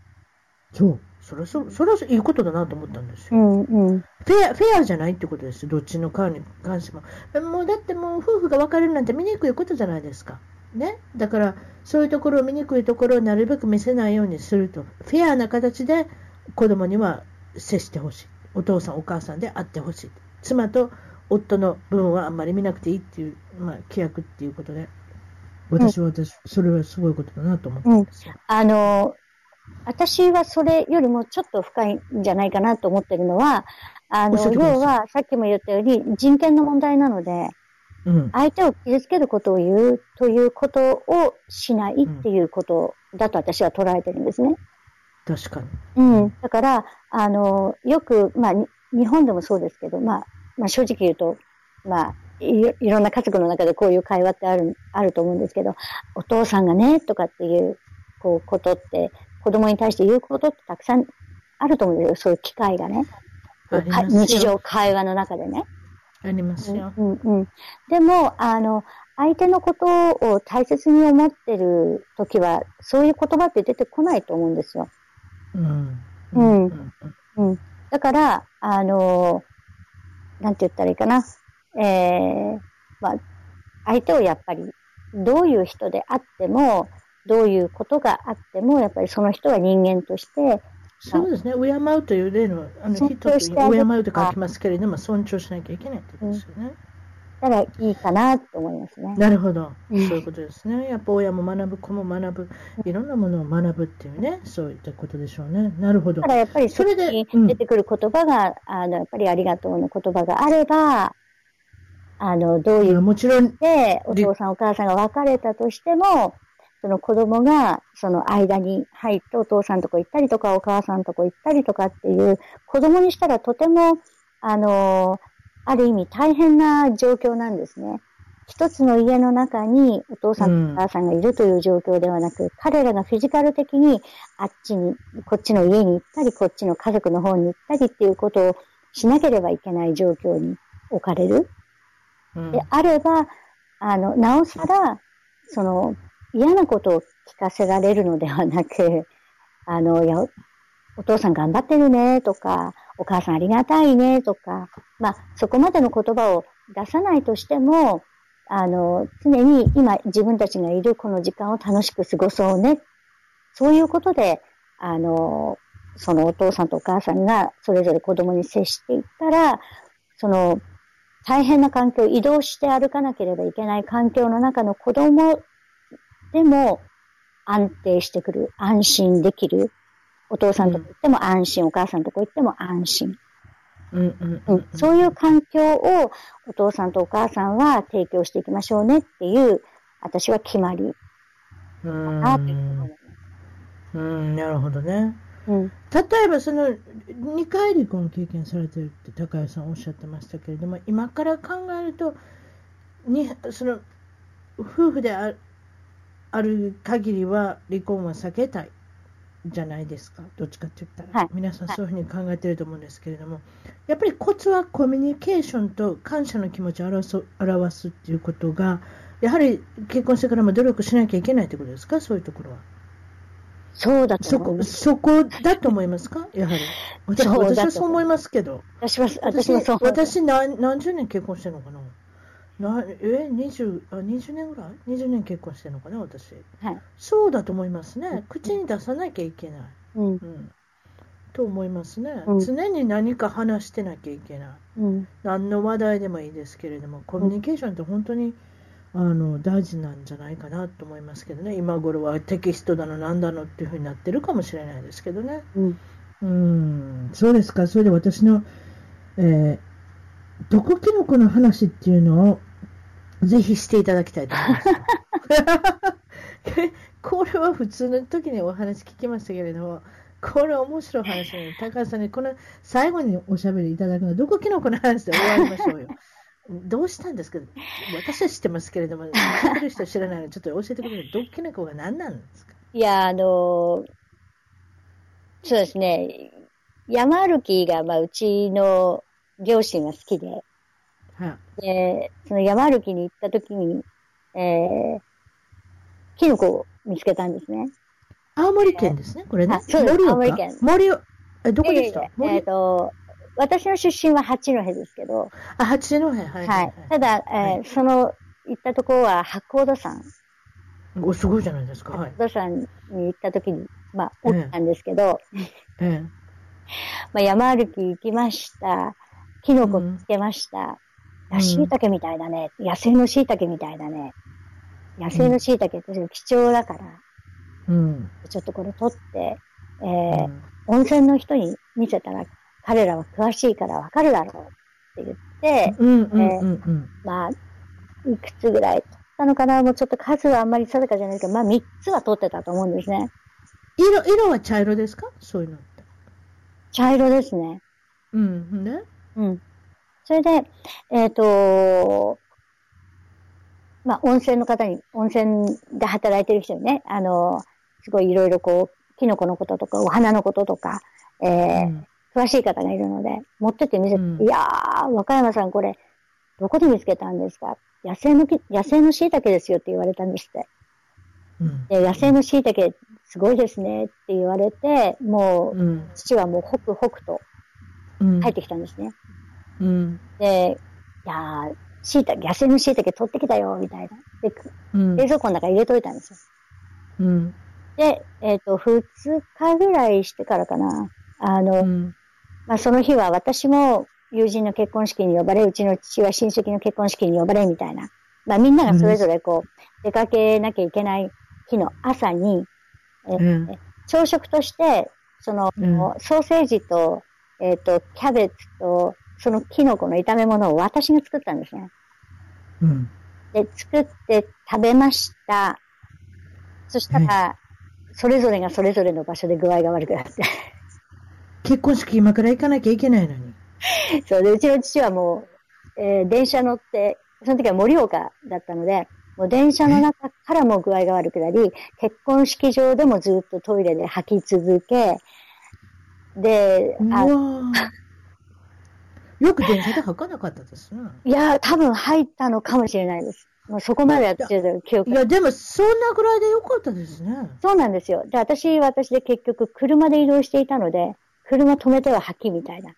そう。それは、そそれはいいことだなと思ったんですよ。うんうん、フェア、フェアじゃないってことですどっちの側に関しても。もうだってもう夫婦が別れるなんて醜いことじゃないですか。ね？だから、そういうところを醜いところをなるべく見せないようにすると。フェアな形で子供には接してほしい。お父さん、お母さんであってほしい。妻と夫の分はあんまり見なくていいっていう、まあ、規約っていうことで。私は私、それはすごいことだなと思ってますよ。うん、あの私はそれよりもちょっと深いんじゃないかなと思ってるのは、あの、要は、さっきも言ったように人権の問題なので、うん、相手を傷つけることを言うということをしないっていうことだと私は捉えてるんですね。確かに。うん。だから、あの、よく、まあ、日本でもそうですけど、まあ、まあ、正直言うと、まあ、いいろんな家族の中でこういう会話ってある、あると思うんですけど、お父さんがね、とかっていう、こう、ことって、子供に対して言うことってたくさんあると思うんですよ。そういう機会がね。日常会話の中でね。ありますよ。うんうん、でも、あの、相手のことを大切に思ってる時は、そういう言葉って出てこないと思うんですよ。うん。うん。うん。だから、あの、なんて言ったらいいかな。えー、まあ、相手をやっぱり、どういう人であっても、どういうことがあっても、やっぱりその人は人間として、そうですね、敬うという例の、あの人と敬うと書きますけれども、尊重しなきゃいけないってことですよね。たらいいかなと思いますね。なるほど。そういうことですね。やっぱ親も学ぶ、子も学ぶ、いろんなものを学ぶっていうね、そういったことでしょうね。なるほど。ただやっぱりそれで出てくる言葉が、うん、あの、やっぱりありがとうの言葉があれば、あの、どういうもちろんで、お父さんお母さんが別れたとしても、その子供がその間に入ってお父さんとこ行ったりとかお母さんとこ行ったりとかっていう子供にしたらとても、あの、ある意味大変な状況なんですね。一つの家の中にお父さんとお母さんがいるという状況ではなく、うん、彼らがフィジカル的にあっちに、こっちの家に行ったり、こっちの家族の方に行ったりっていうことをしなければいけない状況に置かれる。うん、であれば、あの、なおさら、その、嫌なことを聞かせられるのではなく、あの、や、お父さん頑張ってるねとか、お母さんありがたいねとか、まあ、そこまでの言葉を出さないとしても、あの、常に今自分たちがいるこの時間を楽しく過ごそうね。そういうことで、あの、そのお父さんとお母さんがそれぞれ子供に接していったら、その大変な環境、移動して歩かなければいけない環境の中の子供でも安定してくる、安心できる。お父さんとこ行っても安心、お母さんとこ行っても安心。そういう環境をお父さんとお母さんは提供していきましょうねっていう、私は決まりかなといううん、なるほどね。うん、例えばその2回離婚経験されてるって高谷さんおっしゃってましたけれども今から考えるとにその夫婦であある限りは離婚は避けたいじゃないですか、どっちかって言ったら、はい、皆さんそういうふうに考えてると思うんですけれども、はい、やっぱりコツはコミュニケーションと感謝の気持ちを表す表すっていうことが、やはり結婚してからも努力しなきゃいけないってことですか、そういうところは。そうだと思います。そこ、そこだと思いますか？やはり。私はそう思いますけど。私は、私はそう私何何十年結婚してるのかな？なえ20あ20年ぐらい ?20 年結婚してるのかな、私、はい。そうだと思いますね。口に出さなきゃいけない。うん。うん、と思いますね、うん、常に何か話してなきゃいけない、うん。何の話題でもいいですけれども、コミュニケーションって本当に、あの大事なんじゃないかなと思いますけどね、今頃はテキストだの、なんだのっていうふうになってるかもしれないですけどね。うん、うんそうですか、それで私の、えー、毒キノコの話っていうのをぜひしていただきたいと思います。これは普通の時にお話聞きましたけれども、これ面白い話なの高橋さんに、この最後におしゃべりいただくのは、どこキノコの話で終わりましょうよ。どうしたんですか？私は知ってますけれども、知ってる人知らないので、ちょっと教えてください。毒キノコが何なんですか？いや、あのー、そうですね。山歩きが、まあ、うちの両親が好きで、で、その山歩きに行った時に、えー、キノコを見つけたんですね。青森県ですね、これね。そうです、青森県。森え、どこでした？えっ、ー、と、私の出身は八戸ですけど。あ、八戸、はい、はい。はい。ただ、えー、はい、その、行ったところは八甲田山。お、すごいじゃないですか。八甲田山に行った時に、まあ、起きたんですけど、ええ まあ、山歩き行きました。キノコ見つけました。椎茸みたいだね。野生の椎茸みたいだね。野生の椎茸って貴重だから、うん、ちょっとこれ取って、えー、うん、温泉の人に見せたら、彼らは詳しいからわかるだろうって言って、まあ、いくつぐらい取ったのかな？もうちょっと数はあんまり定かじゃないけど、まあ3つは取ってたと思うんですね。色、色は茶色ですか？そういうのって。茶色ですね。うん。ねうん。それで、えっ、ー、と、まあ、温泉の方に、温泉で働いてる人にね、あの、すごいいろいろこう、キノコのこととか、お花のこととか、えー、うん、詳しい方がいるので、持ってって見せて、うん、いやー、和歌山さんこれ、どこで見つけたんですか？野生の、野生の椎茸ですよって言われたんですって。うん、で野生の椎茸、すごいですねって言われて、もう、父はもうホクホクと帰ってきたんですね。うん、で、いやー、椎茸、野生の椎茸取ってきたよ、みたいな。で、うん、冷蔵庫の中に入れといたんですよ。うん、で、えっ、ー、と、二日ぐらいしてからかな。あの、うん、まあ、その日は私も、友人の結婚式に呼ばれ、うちの父は親戚の結婚式に呼ばれ、みたいな。まあみんながそれぞれこう、出かけなきゃいけない日の朝に、えー、うん、朝食として、その、うん、ソーセージと、えっ、ー、と、キャベツと、そのキノコの炒め物を私が作ったんですね。うん。で、作って食べました。そしたら、それぞれがそれぞれの場所で具合が悪くなって。結婚式今から行かなきゃいけないのに。そうで、うちの父はもう、えー、電車乗って、その時は盛岡だったので、もう電車の中からも具合が悪くなり、結婚式場でもずっとトイレで吐き続け、で、あ よく電車で吐かなかったですね。いや、多分入ったのかもしれないです。もうそこまでやってる記憶いや、でもそんなぐらいでよかったですね。そうなんですよ。で、私、私で結局車で移動していたので、車止めては吐きみたいな。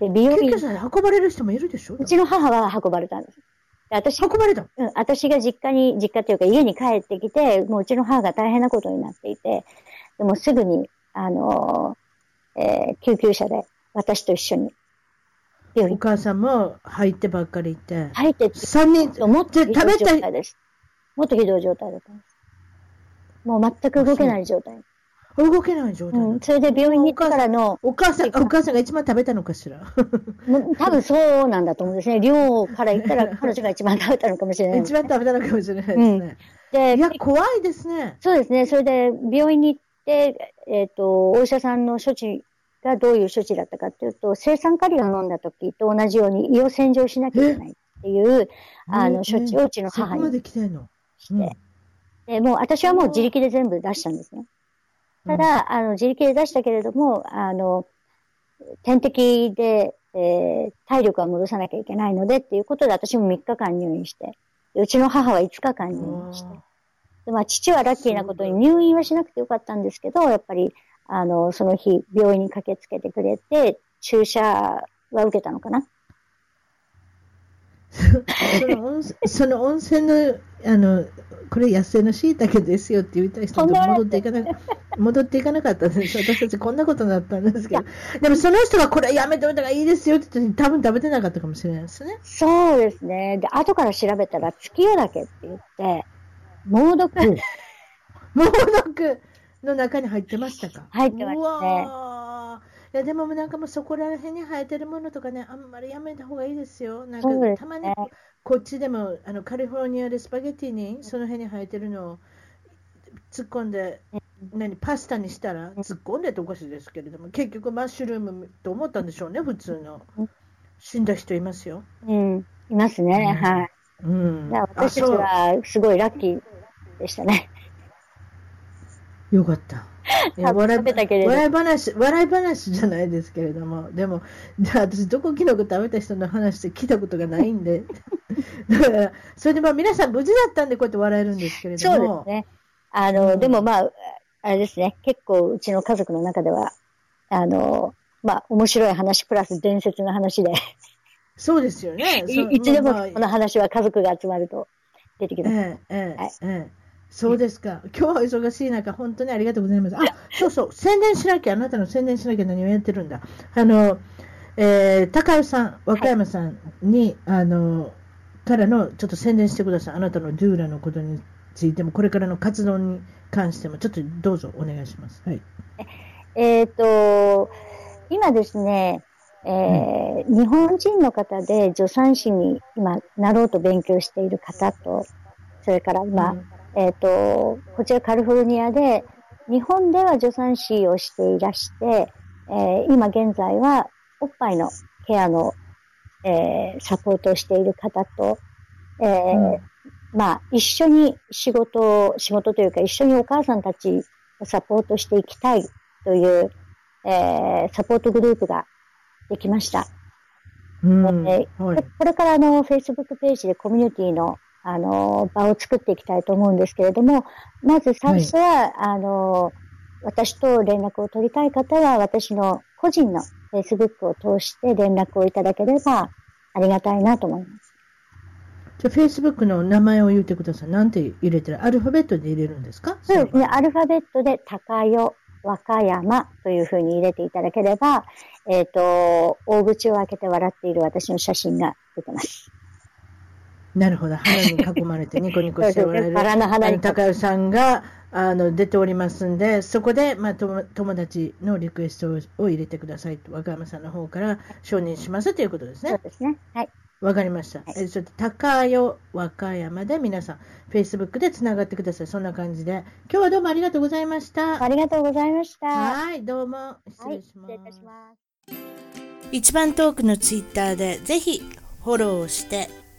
で、美容院。救急車で運ばれる人もいるでしょ？うちの母は運ばれたんです。で私、運ばれたうん、私が実家に、実家っていうか家に帰ってきて、もううちの母が大変なことになっていて、でもすぐに、あのー、えー、救急車で私と一緒にお母さんも入ってばっかりいて。入って三人、もっとひどい状態です。もっとひどい状態だったんです。もう全く動けない状態。動けない状態、うん、それで病院に行ってからの。お母さん、お母さんが一番食べたのかしら？多分そうなんだと思うんですね。量から言ったら 彼女が一番食べたのかもしれない、一番食べたのかもしれないですね。うん、で、いや、怖いですね。そうですね。それで病院に行って、えっ、ー、と、お医者さんの処置がどういう処置だったかっていうと、生酸カリを飲んだ時と同じように胃を洗浄しなきゃいけないっていう、あの、処置をうちの母にして、うん、で、もう私はもう自力で全部出したんですね。ただ、あの、自力で出したけれども、あの、点滴で、えー、体力は戻さなきゃいけないのでっていうことで私も3日間入院して、うちの母は5日間入院して、でまあ、父はラッキーなことに入院はしなくてよかったんですけど、やっぱりあの、その日、病院に駆けつけてくれて、注射は受けたのかな？その温 その温泉の、あの、これ野生の椎茸ですよって言いたい人と戻っていかな戻っていかなかったんです。私たちこんなことになったんですけど。でもその人がこれやめておいた方がいいですよって言って多分食べてなかったかもしれないですね。そうですね。で、後から調べたら月夜岳って言って、猛毒。猛毒。の中に入ってましたか？入ってましたね。いやでもなんかもうそこら辺に生えてるものとかね、あんまりやめた方がいいですよ。なんかたまにこっちでもあのカリフォルニアでスパゲティにその辺に生えてるのを突っ込んで、何パスタにしたら突っ込んでっておかしいですけれども、結局マッシュルームと思ったんでしょうね、普通の。死んだ人いますよ。うん、いますね、うん、はい。うん、私たちはすごいラッキーでしたね。よかった。笑い笑い話、笑い話じゃないですけれども、でも、じゃあ私、どこキノコ食べた人の話って聞いたことがないんで、だから、それでまあ皆さん無事だったんでこうやって笑えるんですけれども。そうですね。あの、うん、でもまあ、あれですね、結構うちの家族の中では、あの、まあ、面白い話プラス伝説の話で。そうですよね。いいつでもこの話は家族が集まると出てきます。ええ、ええ、はい、ええ。そうですか。今日は忙しい中、本当にありがとうございます。あ、そうそう、宣伝しなきゃ、あなたの宣伝しなきゃ何をやってるんだ。あの、えー、高尾さん、和歌山さんに、はい、あの、からの、ちょっと宣伝してください。あなたのドゥーラのことについても、これからの活動に関しても、ちょっとどうぞお願いします。はい。えっ、ー、と、今ですね、えー、うん、日本人の方で助産師に今なろうと勉強している方と、それから今、うんえっ、ー、と、こちらカリフォルニアで、日本では助産師をしていらして、えー、今現在はおっぱいのケアの、えー、サポートをしている方と、えー、うん、まあ、一緒に仕事仕事というか一緒にお母さんたちをサポートしていきたいという、えー、サポートグループができました。うん、えーはい、これからあの、Facebook ページでコミュニティのあの、場を作っていきたいと思うんですけれども、まず最初は、はい、あの、私と連絡を取りたい方は、私の個人の Facebook を通して連絡をいただければありがたいなと思います。じゃあ、Facebook の名前を言ってください。なんて入れてる？アルファベットで入れるんですか？そうですね。アルファベットで、高代和歌山というふうに入れていただければ、えっ、ー、と、大口を開けて笑っている私の写真が出てます。なるほど。花に囲まれて ニコニコしておられる。バラの花に。高代さんが、あの、出ておりますんで、そこで、まあ、友達のリクエストを入れてくださいと、和歌山さんの方から承認しますということですね。そうですね。はい。わかりました。はい、えちょっと高代和歌山で皆さん、Facebook でつながってください。そんな感じで。今日はどうもありがとうございました。ありがとうございました。はい、どうも。失礼します。はい、失礼いたします。一番トークのツイッターでぜひフォローして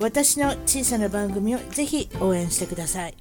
私の小さな番組をぜひ応援してください。